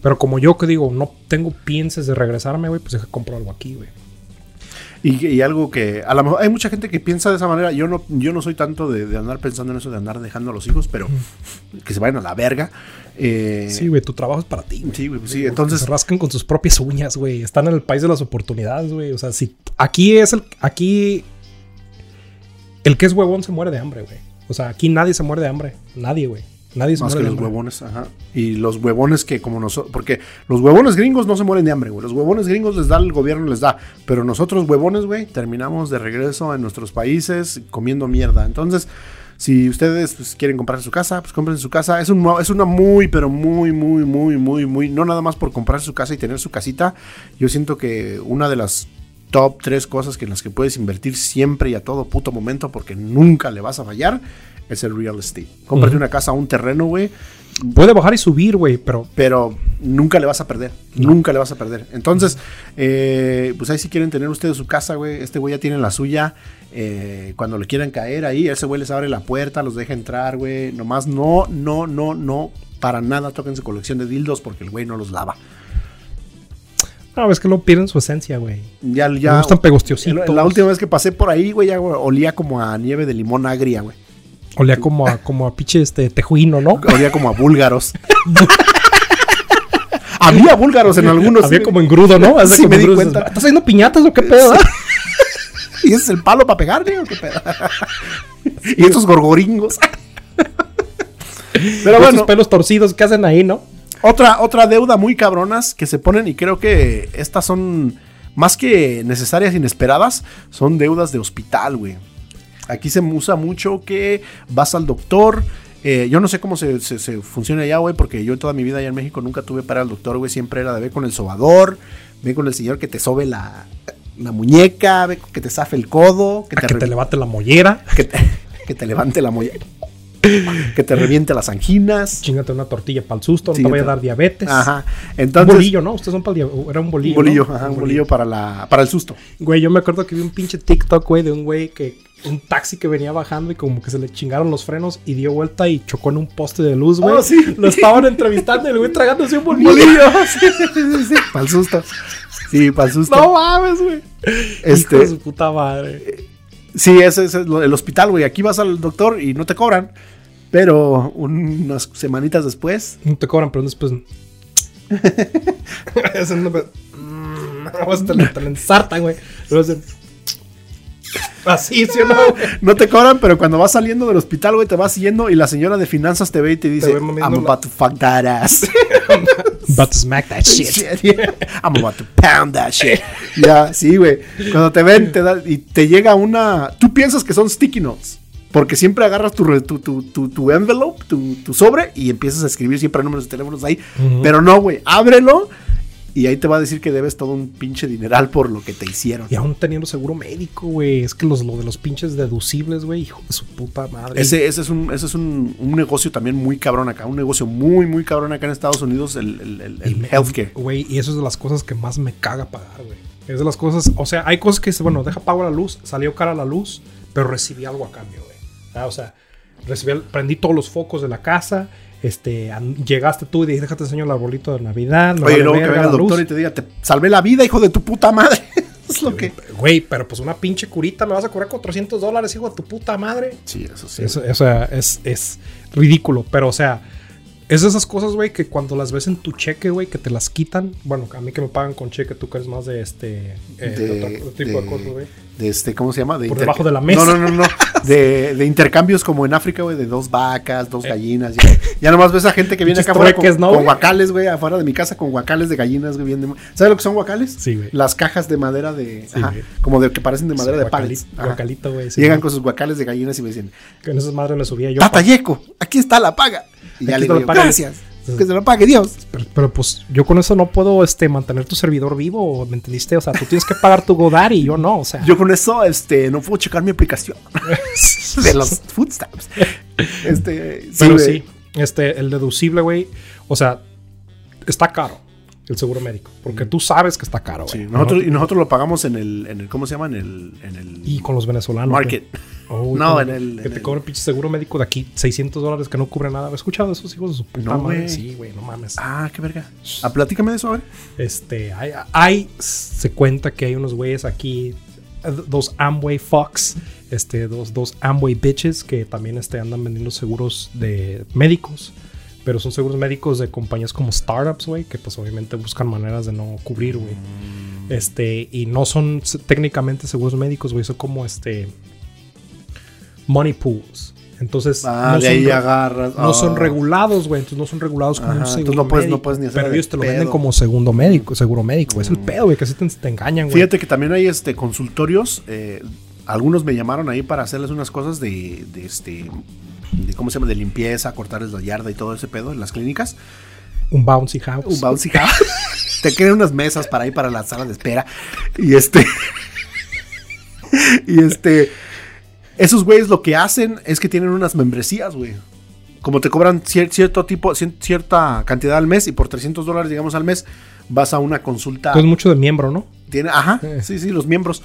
Pero como yo que digo, no tengo pienses de regresarme, güey, pues deja compro algo aquí, güey. Y, y algo que a lo mejor hay mucha gente que piensa de esa manera. Yo no, yo no soy tanto de, de andar pensando en eso, de andar dejando a los hijos, pero que se vayan a la verga. Eh, Sí, güey, tu trabajo es para ti. Sí, güey, pues sí, entonces. se rascan con sus propias uñas, güey. Están en el país de las oportunidades, güey. O sea, si aquí es el. Aquí. El que es huevón se muere de hambre, güey. O sea, aquí nadie se muere de hambre. Nadie, güey. Nadie se Más que muere de los hambre. huevones, ajá. Y los huevones que como nosotros, porque los huevones gringos no se mueren de hambre, güey. Los huevones gringos les da el gobierno, les da. Pero nosotros huevones, güey, terminamos de regreso en nuestros países comiendo mierda. Entonces, si ustedes pues, quieren comprarse su casa, pues compren su casa. Es, un, es una muy, pero muy, muy, muy, muy, muy, no nada más por comprar su casa y tener su casita. Yo siento que una de las top tres cosas que en las que puedes invertir siempre y a todo puto momento, porque nunca le vas a fallar, es el real estate. Cómprate una casa, un terreno, güey Puede bajar y subir, güey, pero. pero nunca le vas a perder. Nunca le vas a perder. Entonces, eh, pues ahí si quieren tener ustedes su casa, güey. Este güey ya tiene la suya. eh, cuando le quieran caer ahí, ese güey les abre la puerta, los deja entrar, güey. Nomás no, no, no, no. Para nada toquen su colección de dildos porque el güey no los lava. No, es que no pierden su esencia, güey. Ya, Me ya. gustan pegostiositos. la, última vez que pasé por ahí, güey, ya güey, olía como a nieve de limón agria, güey. Olía como a, como a pinche este, tejuino, ¿no? Olía como a búlgaros. Había búlgaros en algunos. Había sí, como engrudo, ¿no? Haz de Sí, como me di cuenta. ¿Estás haciendo piñatas o qué pedo? ah?" ¿Y ese es el palo para pegarle o qué pedo? y estos gorgoringos. Pero bueno, pelos torcidos que hacen ahí, ¿no? Otra, otra deuda muy cabronas que se ponen, y creo que estas son más que necesarias, inesperadas, son deudas de hospital, güey. Aquí se usa mucho que vas al doctor. eh, yo no sé cómo se, se- se funciona allá, güey, porque yo toda mi vida allá en México nunca tuve para el doctor, güey. Siempre era de ver con el sobador, ve con el señor que te sobe la, la muñeca, ve que te zafe el codo, que A te, que te levante la mollera. que te, que te levante la muñeca, que te reviente las anginas. Chingate una tortilla para el susto, no Sí, te vaya a dar diabetes. Ajá. Un Entonces, bolillo, ¿no? Ustedes son para el Era un bolillo. un bolillo, ¿no? ajá, un bolillo para, la, para el susto. Güey, yo me acuerdo que vi un pinche TikTok, güey, de un güey que. Un taxi que venía bajando y como que se le chingaron los frenos y dio vuelta y chocó en un poste de luz, güey. Oh, sí. Lo estaban entrevistando y el güey tragándose un Un bolillo. bolillo. Sí, sí, sí, sí, Para el susto. Sí, para el susto. No mames, güey. Este- Hijo de su puta madre. Sí, ese, es el hospital, güey. Aquí vas al doctor y no te cobran. Pero unas semanitas después. No te cobran, pero después. Eso no me- Mm, ensartan, güey. Así, ¿sí o no? No te cobran, pero cuando vas saliendo del hospital, güey, te vas siguiendo y la señora de finanzas te ve y te dice: I'm la- about to fuck that ass. About to smack that shit. Shit, yeah. I'm about to pound that shit. Ya, sí, güey. Cuando te ven te da- y te llega una. Tú piensas que son sticky notes. Porque siempre agarras tu, tu, tu, tu, tu envelope, tu, tu sobre, y empiezas a escribir siempre números de teléfonos ahí. Ujú. Pero no, güey, ábrelo y ahí te va a decir que debes todo un pinche dineral por lo que te hicieron. Y aún teniendo seguro médico, güey. Es que los, lo de los pinches deducibles, güey, hijo de su puta madre. Ese, ese es, un, ese es un, un negocio también muy cabrón acá, un negocio muy, muy cabrón acá en Estados Unidos, el, el, el- el Y healthcare. Güey, y eso es de las cosas que más me caga pagar, güey. Es de las cosas, o sea, hay cosas que dices, bueno, deja pago la luz, salió cara la luz, pero recibí algo a cambio, güey. Ah, O sea, recibí, prendí todos los focos de la casa, este, llegaste tú y dije, déjate enseño el arbolito de Navidad. Oye, vale luego que verga venga el doctor luz". y te diga, te salvé la vida, hijo de tu puta madre. es lo que... Güey, pero pues una pinche curita me vas a cobrar 400 dólares, hijo de tu puta madre. Sí, eso sí. Es- o sea, es, es ridículo, pero o sea, es de esas cosas, güey, que cuando las ves en tu cheque, güey, que te las quitan. Bueno, a mí que me pagan con cheque, tú que eres más de este eh, de otro, otro tipo de, cosas, güey. de este, ¿cómo se llama? De Por debajo de la mesa. No, no, no, no. De, de intercambios como en África, güey, de dos vacas, dos gallinas. Ya, ya nomás ves a gente que viene acá afuera con, guacales, güey, afuera de mi casa con guacales de gallinas, güey. de- ¿Sabes lo que son guacales? Sí, güey. Las cajas de madera de. Sí, ajá, como de que parecen de madera de pallets. Guacalito, güey. sí, Llegan con sus guacales de gallinas y me dicen, Que en esas madres me subía yo. Tata pa- Yeco, aquí está la paga. Y ya le digo, gracias. Que se lo pague Dios. Pero, pero, pues yo con eso no puedo este, mantener tu servidor vivo, ¿me entendiste? O sea, tú tienes que pagar tu Godar y yo no, o sea. Yo con eso, este, no puedo checar mi aplicación de los food stamps. Este, sí, Pero güey. sí, este, el deducible, güey. O sea, está caro el seguro médico. Porque tú sabes que está caro, Sí, nosotros, y nosotros lo pagamos en el, en el, ¿cómo se llama? En el, en el Y con los venezolanos. market. Uy, No, con- en el- Que en te el- cobran pinche seguro médico de aquí, 600 dólares que no cubre nada. ¿Has escuchado de esos hijos de su puta No, madre? güey. Sí, güey, no mames. Ah, qué verga. Ah, platícame de eso, a ver. Este, hay, hay- se cuenta que hay unos güeyes aquí, dos Amway Fox, este, dos, dos Amway bitches que también este, andan vendiendo seguros de médicos, pero son seguros médicos de compañías como startups, güey, que pues obviamente buscan maneras de no cubrir, güey. Este, y no son técnicamente seguros médicos, güey, son como este money pools. Entonces, Ah, no de son ahí agarras. no son ah. regulados, güey. Entonces no son regulados como Ajá, un seguro no puedes- no puedes ni hacer Pero ellos te lo pedo. venden como segundo médico, seguro médico. Es el pedo, güey, que así te, te engañan, güey. Fíjate que también hay este consultorios. eh, algunos me llamaron ahí para hacerles unas cosas de, de este. De, ¿Cómo se llama? De limpieza, cortarles la yarda y todo ese pedo en las clínicas. Un bouncy house. Un bouncy house. Te crean unas mesas para ahí para la sala de espera. Y este. y este. Esos güeyes lo que hacen es que tienen unas membresías, güey. Como te cobran cier- cierto tipo, cier- cierta cantidad al mes y por 300 dólares, digamos, al mes, vas a una consulta. Es mucho de miembro, ¿no? Tiene, ajá, Eh. sí, sí, los miembros.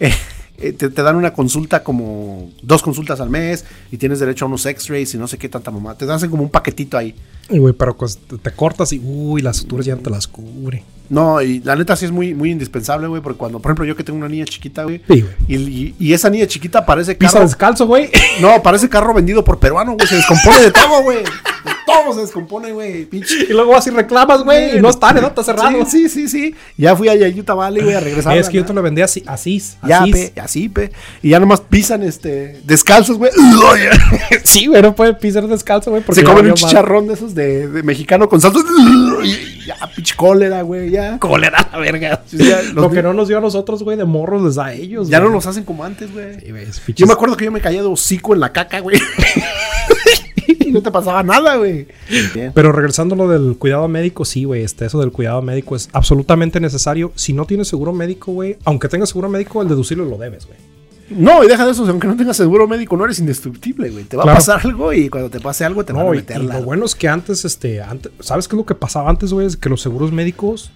Eh, eh, te, te dan una consulta como dos consultas al mes y tienes derecho a unos x-rays y no sé qué tanta mamá. Te dan como un paquetito ahí. Y, güey, pero pues, te, cortas y, uy, las suturas ya no te las cubre. No, y la neta sí es muy, muy indispensable, güey, porque cuando, por ejemplo, yo que tengo una niña chiquita, güey, Sí, y, y- y esa niña chiquita parece Pisa carro. descalzo, güey. No, parece carro vendido por peruano, güey, se descompone de todo, güey. De todo se descompone, güey, pinche. y luego vas y reclamas, güey. Y no está, ¿no? Está cerrado. Sí, sí, sí, sí. Ya fui a Yayuta Valley, güey, a regresar. es que yo te lo vendí así, así. Ya, así. pe, así, pe. Y ya nomás pisan, este, descalzos, güey. Sí, güey, no puede pisar descalzo, güey. porque Se comen un chicharrón de esos de, de mexicano con saltos. Y ya, pinche cólera, güey, ya. Cólera, la verga. Sí, ya, los Lo que no nos dio a nosotros, güey, de morros les da a ellos. Ya no los hacen como antes, güey. Sí, Yo me acuerdo que yo me caía de hocico en la caca, güey. y no te pasaba nada, güey. Pero regresando a lo del cuidado médico, sí, güey. Este, eso del cuidado médico es absolutamente necesario. Si no tienes seguro médico, güey, aunque tengas seguro médico, el deducible lo debes, güey. No, y deja de eso, aunque no tengas seguro médico, no eres indestructible, güey. Te va Claro. a pasar algo y cuando te pase algo te van a No, y, meter y la... lo bueno es que antes, este, antes, ¿sabes qué es lo que pasaba antes, güey? Es que los seguros médicos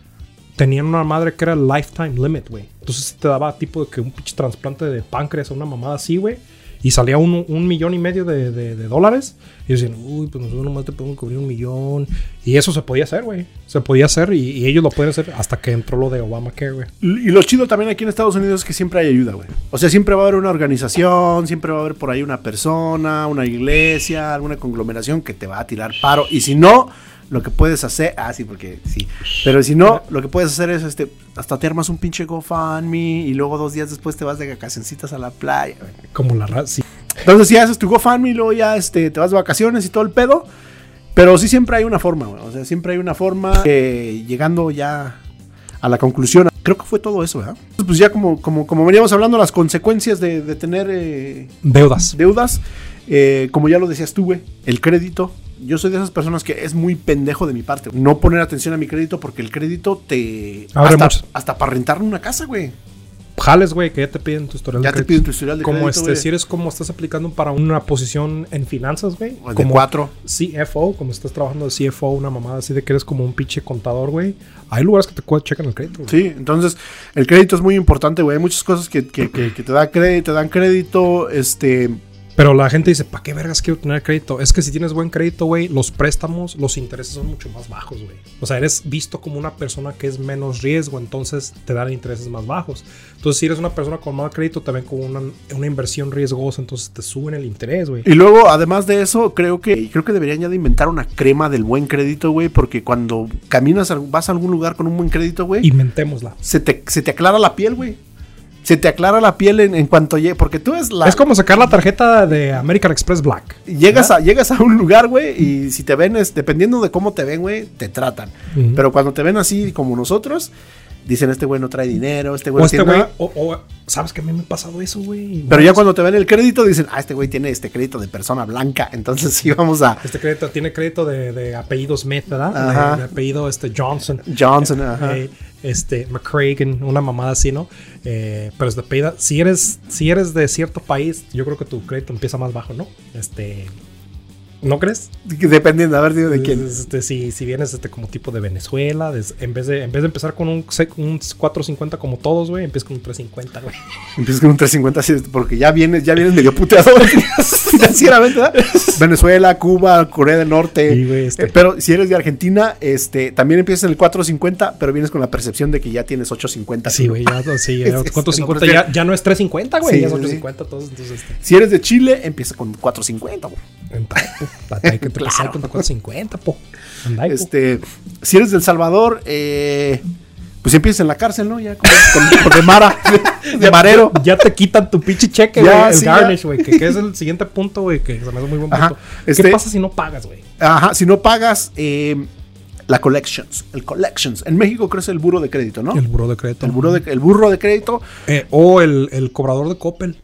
tenían una madre que era lifetime limit, güey. Entonces te daba tipo de que un pinche trasplante de páncreas o una mamada así, güey. Y salía un, un millón y medio de, de- dólares. Y decían, uy, pues nosotros nomás te podemos cubrir un millón. Y eso se podía hacer, güey. Se podía hacer y, ellos lo pueden hacer hasta que entró lo de Obamacare, güey. Y lo chido también aquí en Estados Unidos es que siempre hay ayuda, güey. O sea, siempre va a haber una organización, siempre va a haber por ahí una persona, una iglesia, alguna conglomeración que te va a tirar paro. Y si no, lo que puedes hacer, ah, sí, porque sí. Pero si no, lo que puedes hacer es este, hasta te armas un pinche GoFundMe y luego dos días después te vas de vacacioncitas a la playa. Como la raza. Sí. Entonces, si haces tu GoFundMe y luego ya este, te vas de vacaciones y todo el pedo. Pero sí siempre hay una forma, güey. O sea, siempre hay una forma que llegando ya a la conclusión. creo que fue todo eso, ¿verdad? Pues ya como, como, como veníamos hablando, las consecuencias de, de tener eh, Deudas. deudas, eh, como ya lo decías tú, güey, el crédito. Yo soy de esas personas que es muy pendejo de mi parte. No poner atención a mi crédito porque el crédito te... Abre hasta, hasta para rentar una casa, güey. Jales, güey, que ya te piden tu historial Ya de te crédito. piden tu historial de como crédito, este, güey. si eres como estás aplicando para una posición en finanzas, güey. Como cuatro. CFO, como estás trabajando de CFO, una mamada así de que eres como un pinche contador, güey. Hay lugares que te checan el crédito. güey. Sí, entonces el crédito es muy importante, güey. Hay muchas cosas que, que- que- que te da crédito, te dan crédito, este... Pero la gente dice, ¿para qué vergas quiero tener crédito? Es que si tienes buen crédito, güey, los préstamos, los intereses son mucho más bajos, güey. O sea, eres visto como una persona que es menos riesgo, entonces te dan intereses más bajos. Entonces, si eres una persona con mal crédito, te ven como una, una inversión riesgosa, entonces te suben el interés, güey. Y luego, además de eso, creo que creo que deberían ya de inventar una crema del buen crédito, güey, porque cuando caminas, vas a algún lugar con un buen crédito, güey, Inventémosla. se te, se te aclara la piel, güey. Se te aclara la piel en, en cuanto llegue, porque tú es la... Es como sacar la tarjeta de American Express Black. Llegas a, llegas a un lugar, güey, y si te ven, es, dependiendo de cómo te ven, güey, te tratan. Pero cuando te ven así como nosotros, dicen, este güey no trae dinero, este güey O no este güey, o, o- ¿sabes que a mí me ha pasado eso, güey? Pero ya cuando te ven el crédito, dicen, ah, este güey tiene este crédito de persona blanca. Entonces sí vamos a Este crédito tiene crédito de, de apellido Smith, ¿verdad? Ajá. De, apellido este Johnson. Johnson, ajá. Eh, este McCragen, una mamada así, ¿no? Eh, pero. Si eres, si eres de cierto país, yo creo que tu crédito empieza más bajo, ¿no? Este. ¿No crees? Dependiendo, a ver, digo de quién. Este, si, si vienes este, como tipo de Venezuela, des- en, vez de, en vez de empezar con un, un 450 como todos, güey, empiezas con un 350, güey. Empiezas con un 350 así, porque ya vienes, ya vienes medio puteador financieramente, ¿verdad? Venezuela, Cuba, Corea del Norte. Sí, güey, este. Eh, pero si eres de Argentina, este, también empiezas en el 450, pero vienes con la percepción de que ya tienes 850. Sí, güey, ya, sí, Es- ya, es- 450 es- ya, ya no es 350, güey, Sí, ya es sí, sí. 850 todos, entonces este. Si eres de Chile, empieza con 450, güey. Hay que te Claro. con tu 450, po. Po. Este, si eres del Salvador, eh, pues empiezas en la cárcel, ¿no? Ya con, con- con de Mara, de marero. Ya te quitan tu pinche cheque, güey. El sí, garnish, güey. Que, que es el siguiente punto, güey. Que se me hace muy buen Ajá, punto. este- ¿Qué pasa si no pagas, güey? Ajá, si no pagas eh, la collections, el collections. En México es el buro de crédito, ¿no? El buró de crédito. El burro de, el burro de crédito, Eh, o el, el cobrador de Coppel.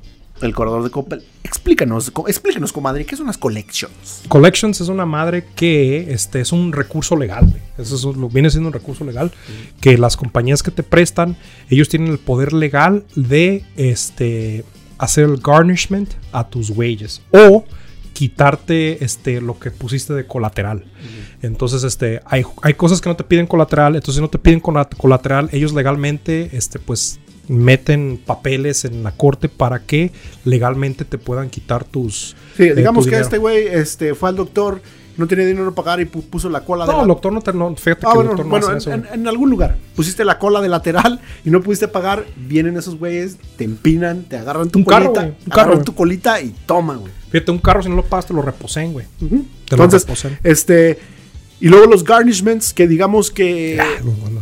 El corredor de Coppel. Explícanos, co- explícanos, comadre, ¿qué son las collections? Collections es una madre que este, es un recurso legal. Eso es lo, viene siendo un recurso legal. Que las compañías que te prestan, ellos tienen el poder legal de este, hacer el garnishment a tus güeyes. O quitarte este, lo que pusiste de colateral. Entonces, este, hay, hay cosas que no te piden colateral. Entonces, si no te piden cola- colateral, ellos legalmente, este, pues, meten papeles en la corte para que legalmente te puedan quitar tus. Sí, eh, digamos tu que dinero. este güey este, fue al doctor, no tenía dinero para pagar y pu- puso la cola de No, la- el doctor no te. No, fíjate Ah, que bueno, el doctor no bueno, hace en, eso. en- en algún lugar pusiste la cola de lateral y no pudiste pagar, vienen esos güeyes, te empinan, te agarran tu Un carro, colita, güey, un carro, tu colita y toma, güey. Fíjate, un carro si no lo pagas te lo reposen, güey. Te lo Entonces, reposen. este y luego los garnishments que digamos que Ah,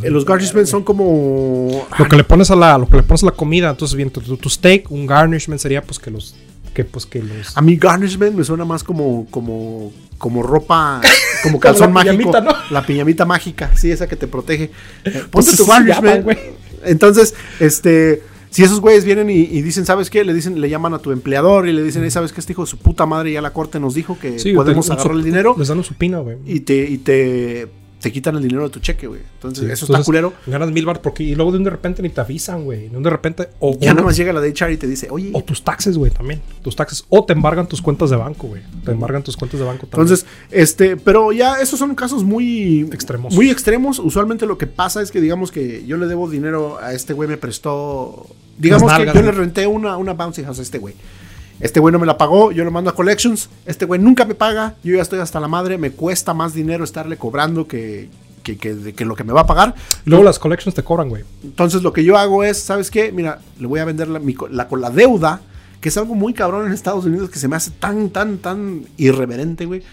los garnishments son como Lo que le pones a la, lo que le pones a la comida, entonces bien, tu, steak, un garnishment sería pues que los, que pues que los. a mí garnishment me suena más como como como ropa como calzón la mágico, pijamita, ¿no? la piñamita mágica, sí, esa que te protege. Eh, Pues ponte tu garnishment. llaman, güey. Entonces, este si esos güeyes vienen y, y dicen, ¿sabes qué? Le dicen, le llaman a tu empleador y le dicen, "Ey, ¿sabes qué? Este hijo de su puta madre ya la corte nos dijo que Sí, podemos agarrar el dinero Les dan un supina, güey. y te, y te, te quitan el dinero de tu cheque, güey. Entonces, Sí, eso está culero. Ganas mil bar porque y luego de un de repente ni te avisan, güey. De un de repente. O, Ya nada más llega la de HR y te dice, oye, o tus taxes, güey, también. Tus taxes. O te embargan tus cuentas de banco, güey. Te embargan tus cuentas de banco también. Entonces, este, pero ya esos son casos muy Extremos. Muy extremos. Usualmente lo que pasa es que digamos que yo le debo dinero a este güey, me prestó. Digamos que yo le renté una, una bouncy house a este güey. Este güey no me la pagó, yo lo mando a collections. Este güey nunca me paga, yo ya estoy hasta la madre, me cuesta más dinero estarle cobrando que, que, que- lo que me va a pagar. Luego las collections te cobran, güey. Entonces lo que yo hago es, ¿sabes qué? Mira, le voy a vender la, mi la- la deuda, que es algo muy cabrón en Estados Unidos que se me hace tan, tan, tan irreverente, güey.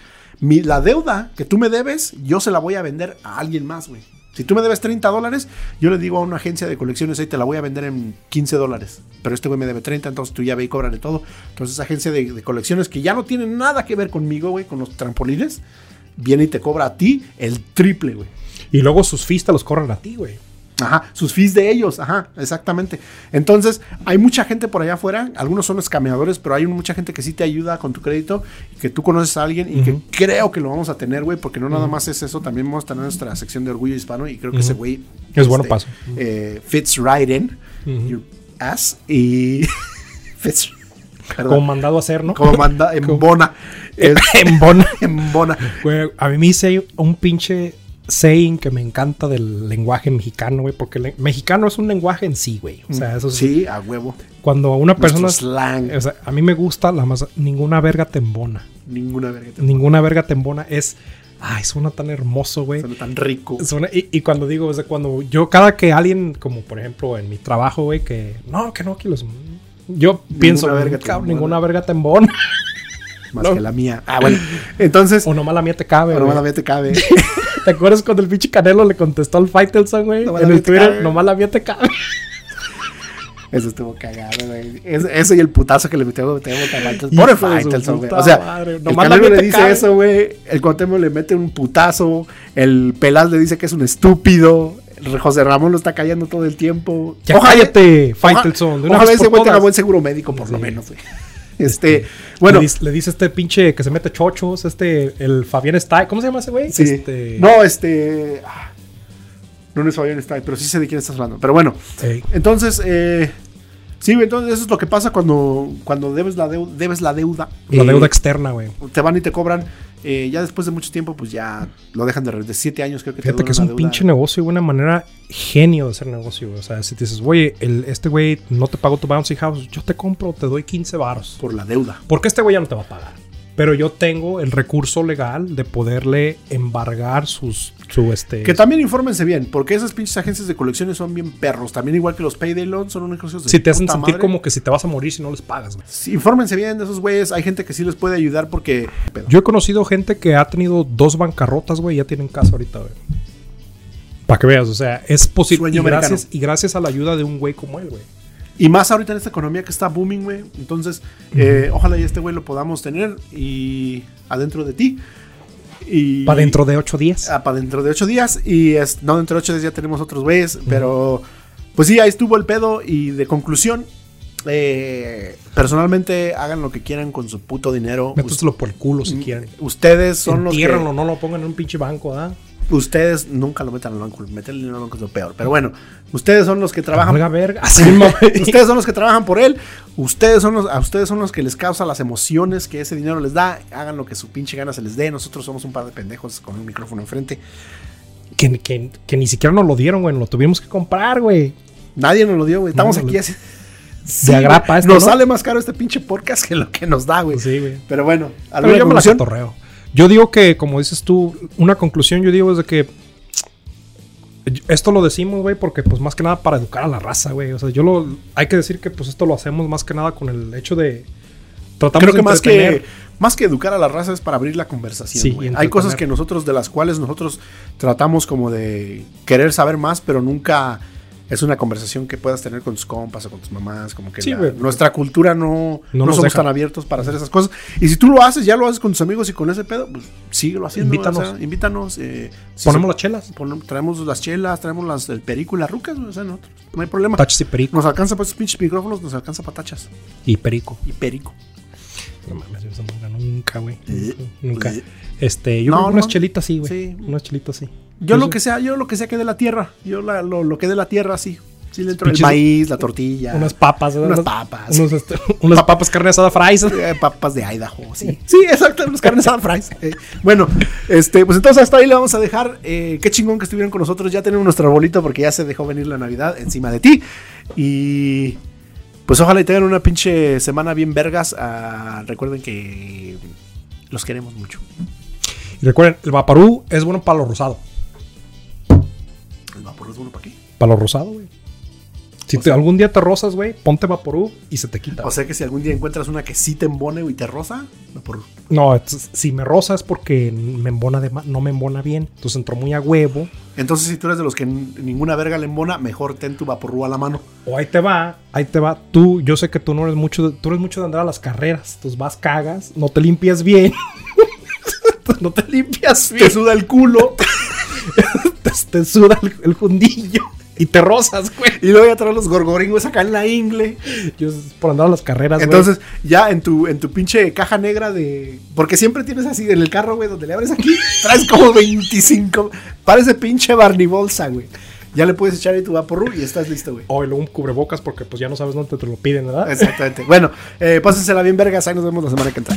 Mi- la deuda que tú me debes, yo se la voy a vender a alguien más, güey. Si tú me debes 30 dólares, yo le digo a una agencia de colecciones, ahí te la voy a vender en 15 dólares. Pero este güey me debe 30, entonces tú ya ve y cóbrale todo. Entonces esa agencia de, colecciones que ya no tiene nada que ver conmigo, güey, con los trampolines, viene y te cobra a ti el triple, güey. Y luego sus te los cobran a ti, güey. Ajá, sus fees de ellos, ajá, exactamente. Entonces, hay mucha gente por allá afuera, algunos son escameadores, pero hay mucha gente que sí te ayuda con tu crédito, que tú conoces a alguien y que creo que lo vamos a tener, güey, porque no nada más es eso, también vamos a tener nuestra sección de orgullo hispano y creo que ese güey Es bueno paso. eh, fits right in your ass y fits perdón, Como mandado a hacer, ¿no? como manda en bona. Es- en bona. en bona. A mí me hice un pinche saying que me encanta del lenguaje mexicano, güey, porque el mexicano es un lenguaje en sí, güey. O sea, eso es Sí, a huevo. cuando una Nuestro persona slang. o sea, a mí me gusta la más ninguna verga te embona. Ninguna verga te Ninguna verga te embona es ay, suena tan hermoso, güey. suena tan rico. Suena- y, y cuando digo, o sea, cuando yo, cada que alguien, como por ejemplo en mi trabajo, güey, que no, que no, que los. Yo pienso, verga ninguna verga te embona. Más no. que la mía. Ah, bueno. Entonces, o nomás la mía te cabe, pero güey. la mía te cabe. ¿Te acuerdas cuando el pinche Canelo le contestó al Faitelson, güey? En el te Twitter, cabe. nomás la mía te cabe. Eso estuvo cagado, güey. Es- Eso y el putazo que le metió a Faitelson. Pobre Faitelson, güey. O sea, madre. el Nomás Canelo le dice cabe. eso, güey. El Cuauhtémoc le mete un putazo. El Pelaz le dice que es un estúpido. José Ramón lo está callando todo el tiempo. Ya cállate, Faitelson. Ojalá vez ese güey tenga buen seguro médico, por lo menos, güey. Este, bueno. Le dice, le dice este pinche que se mete chochos, este, el Fabián Stay. ¿Cómo se llama ese güey? Sí. Este, No, este. ah, No, no es Fabián Stay, pero sí sé de quién estás hablando. Pero bueno, entonces, eh, sí, entonces eso es lo que pasa cuando, cuando debes, la deuda, debes la deuda. La Eh, deuda externa, güey. Te van y te cobran. Eh, ya después de mucho tiempo, pues ya lo dejan de, de siete años, creo que te Fíjate dura que es un deuda. pinche negocio y una manera genio de hacer negocio, güey. O sea, si te dices, oye, el- este güey no te pagó tu bouncy house, yo te compro, te doy 15 varos. Por la deuda. Porque este güey ya no te va a pagar. Pero yo tengo el recurso legal de poderle embargar sus, su este. Que también infórmense bien, porque esas pinches agencias de colecciones son bien perros. También igual que los Payday Loans son unos negocios de si te hacen sentir madre. como que si te vas a morir si no les pagas, güey. Sí, infórmense bien de esos güeyes. Hay gente que sí les puede ayudar porque. Yo he conocido gente que ha tenido dos bancarrotas, güey, y ya tienen casa ahorita, güey. Para que veas, o sea, es posible. Y gracias, y gracias a la ayuda de un güey como él, güey. Y más ahorita en esta economía que está booming, güey. Entonces, eh, ojalá y este güey lo podamos tener y adentro de ti. Y Para dentro de ocho días. Ah, para dentro de ocho días. Y es, no, dentro de ocho días ya tenemos otros güeyes. Pero, pues sí, ahí estuvo el pedo. Y de conclusión, eh, personalmente hagan lo que quieran con su puto dinero. Méteselo por el culo si quieren. Ustedes son los que, no lo pongan en un pinche banco, ¿verdad? Ustedes nunca lo metan al banco. Meter el dinero al banco es lo peor. Pero bueno, ustedes son los que trabajan. Verga. Güey. ustedes son los que trabajan por él. Ustedes son los, a ustedes son los que les causa las emociones que ese dinero les da. Hagan lo que su pinche gana se les dé. Nosotros somos un par de pendejos con un micrófono enfrente. que, que- que ni siquiera nos lo dieron, güey. Lo tuvimos que comprar, güey. Nadie nos lo dio, güey. Estamos No, aquí así. De agrapa esto, Nos ¿no? sale más caro este pinche podcast que lo que nos da, güey. Sí, güey. Pero bueno, Pero ¿alguna yo me la conclusión? Yo digo que, como dices tú, una conclusión, yo digo es de que esto lo decimos, güey, porque pues más que nada para educar a la raza, güey. O sea, yo lo hay que decir que pues esto lo hacemos más que nada con el hecho de tratamos Creo que de más que más que educar a la raza es para abrir la conversación. Sí, Hay cosas que nosotros, de las cuales nosotros tratamos como de querer saber más, pero nunca es una conversación que puedas tener con tus compas o con tus mamás. Como que Sí, la- nuestra cultura no, No somos deja. tan abiertos para hacer esas cosas. Y si tú lo haces, ya lo haces con tus amigos y con ese pedo, pues síguelo haciendo. Invítanos. o sea, invítanos. eh, si Ponemos se- las chelas. Traemos las chelas, traemos las, el perico y las rucas, o sea, no, no hay problema. Tachas y perico. Nos alcanza para esos pinches micrófonos, nos alcanza para tachas Y perico. y perico. No mames, esa nunca, nunca, güey. Eh, Nunca. eh. Este, yo No, creo unas chelitas sí, güey. Sí. Unas chelitas sí. Yo Eso- lo que sea, yo lo que sea que de la tierra. Yo la- lo, lo que de la tierra, sí. Sí le entro el Pinches- maíz, la tortilla. Unas papas, Unas unas- papas. Unos, este, unas papas carne asada fries. eh, papas de Idaho, sí. Sí, exacto, unas carnes asadas fries. Eh, bueno, este, pues entonces hasta ahí le vamos a dejar. Eh, qué chingón que estuvieron con nosotros. Ya tenemos nuestro arbolito porque ya se dejó venir la Navidad encima de ti. Y pues ojalá y tengan una pinche semana bien vergas. Ah, recuerden que los queremos mucho. Y recuerden, el vaporú es bueno para lo rosado. ¿El vapor es bueno para qué? Para lo rosado, güey. Si te- algún día te rosas, güey, ponte vaporú y se te quita. O sea que si algún día encuentras una que sí te embone y te rosa, vapor. no, es- si me rosa es porque me embona de no me embona bien. Entonces entró muy a huevo. Entonces, si tú eres de los que ninguna verga le embona, mejor ten tu vaporru a la mano. O ahí te va, ahí te va. Tú, yo sé que tú no eres mucho, de- tú eres mucho de andar a las carreras. Entonces vas, cagas, no te limpias bien. no te limpias Te suda el culo. te, te suda el, el fundillo. Y te rozas, güey. Y luego ya traes los gorgoringos acá en la ingle. Yo por andar a las carreras, güey. Entonces, ya en tu, en tu pinche caja negra de. Porque siempre tienes así en el carro, güey, donde le abres aquí, traes como 25. Parece pinche Barney Bolsa, güey. Ya le puedes echar ahí tu vaporru y estás listo, güey. O luego un cubrebocas porque pues ya no sabes dónde te lo piden, ¿verdad? Exactamente. Bueno, eh, pásensela bien, vergas. Ahí nos vemos la semana que entra.